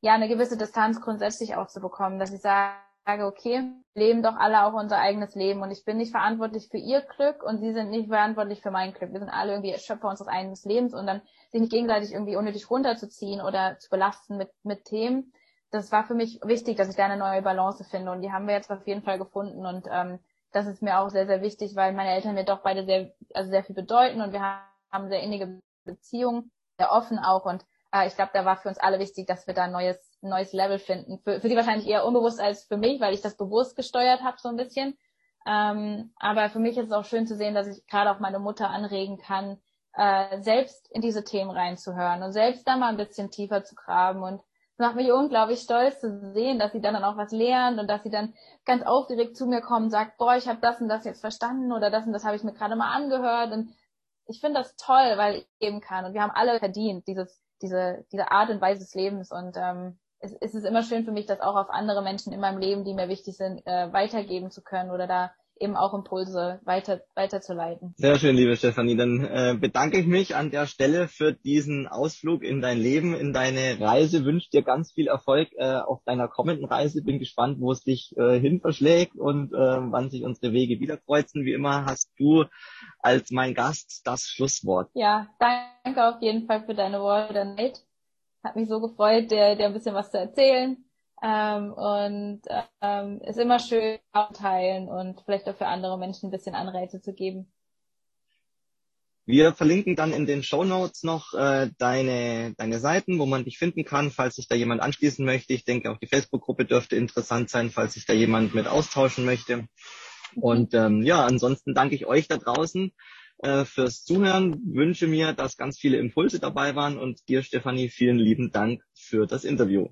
ja eine gewisse Distanz grundsätzlich auch zu bekommen, dass ich sage, sage, okay, leben doch alle auch unser eigenes Leben und ich bin nicht verantwortlich für ihr Glück und sie sind nicht verantwortlich für mein Glück. Wir sind alle irgendwie Schöpfer unseres eigenen Lebens und dann sich nicht gegenseitig irgendwie unnötig runterzuziehen oder zu belasten mit, mit Themen. Das war für mich wichtig, dass ich da eine neue Balance finde und die haben wir jetzt auf jeden Fall gefunden und ähm, das ist mir auch sehr, sehr wichtig, weil meine Eltern mir doch beide sehr, also sehr viel bedeuten und wir haben sehr innige Beziehungen, sehr offen auch und äh, ich glaube, da war für uns alle wichtig, dass wir da ein neues neues Level finden. Für, für sie wahrscheinlich eher unbewusst als für mich, weil ich das bewusst gesteuert habe so ein bisschen. Ähm, aber für mich ist es auch schön zu sehen, dass ich gerade auch meine Mutter anregen kann, äh, selbst in diese Themen reinzuhören und selbst da mal ein bisschen tiefer zu graben. Und es macht mich unglaublich stolz zu sehen, dass sie dann, dann auch was lernt und dass sie dann ganz aufgeregt zu mir kommt und sagt, boah, ich habe das und das jetzt verstanden oder das und das habe ich mir gerade mal angehört. Und ich finde das toll, weil ich geben kann. Und wir haben alle verdient, dieses, diese, diese Art und Weise des Lebens. Und ähm, es, es ist immer schön für mich, das auch auf andere Menschen in meinem Leben, die mir wichtig sind, äh, weitergeben zu können oder da eben auch Impulse weiter, weiterzuleiten. Sehr schön, liebe Stefanie. Dann äh, bedanke ich mich an der Stelle für diesen Ausflug in dein Leben, in deine Reise. Wünsche dir ganz viel Erfolg äh, auf deiner kommenden Reise. Bin gespannt, wo es dich äh, hin verschlägt und äh, wann sich unsere Wege wieder kreuzen. Wie immer hast du als mein Gast das Schlusswort. Ja, danke auf jeden Fall für deine Worte, Nate. Hat mich so gefreut, dir, dir ein bisschen was zu erzählen. Ähm, und ähm, ist immer schön teilen und vielleicht auch für andere Menschen ein bisschen Anreize zu geben. Wir verlinken dann in den Show Notes noch äh, deine, deine Seiten, wo man dich finden kann, falls sich da jemand anschließen möchte. Ich denke, auch die Facebook-Gruppe dürfte interessant sein, falls sich da jemand mit austauschen möchte. Und ähm, ja, ansonsten danke ich euch da draußen äh, fürs Zuhören, wünsche mir, dass ganz viele Impulse dabei waren und dir, Stefanie, vielen lieben Dank für das Interview.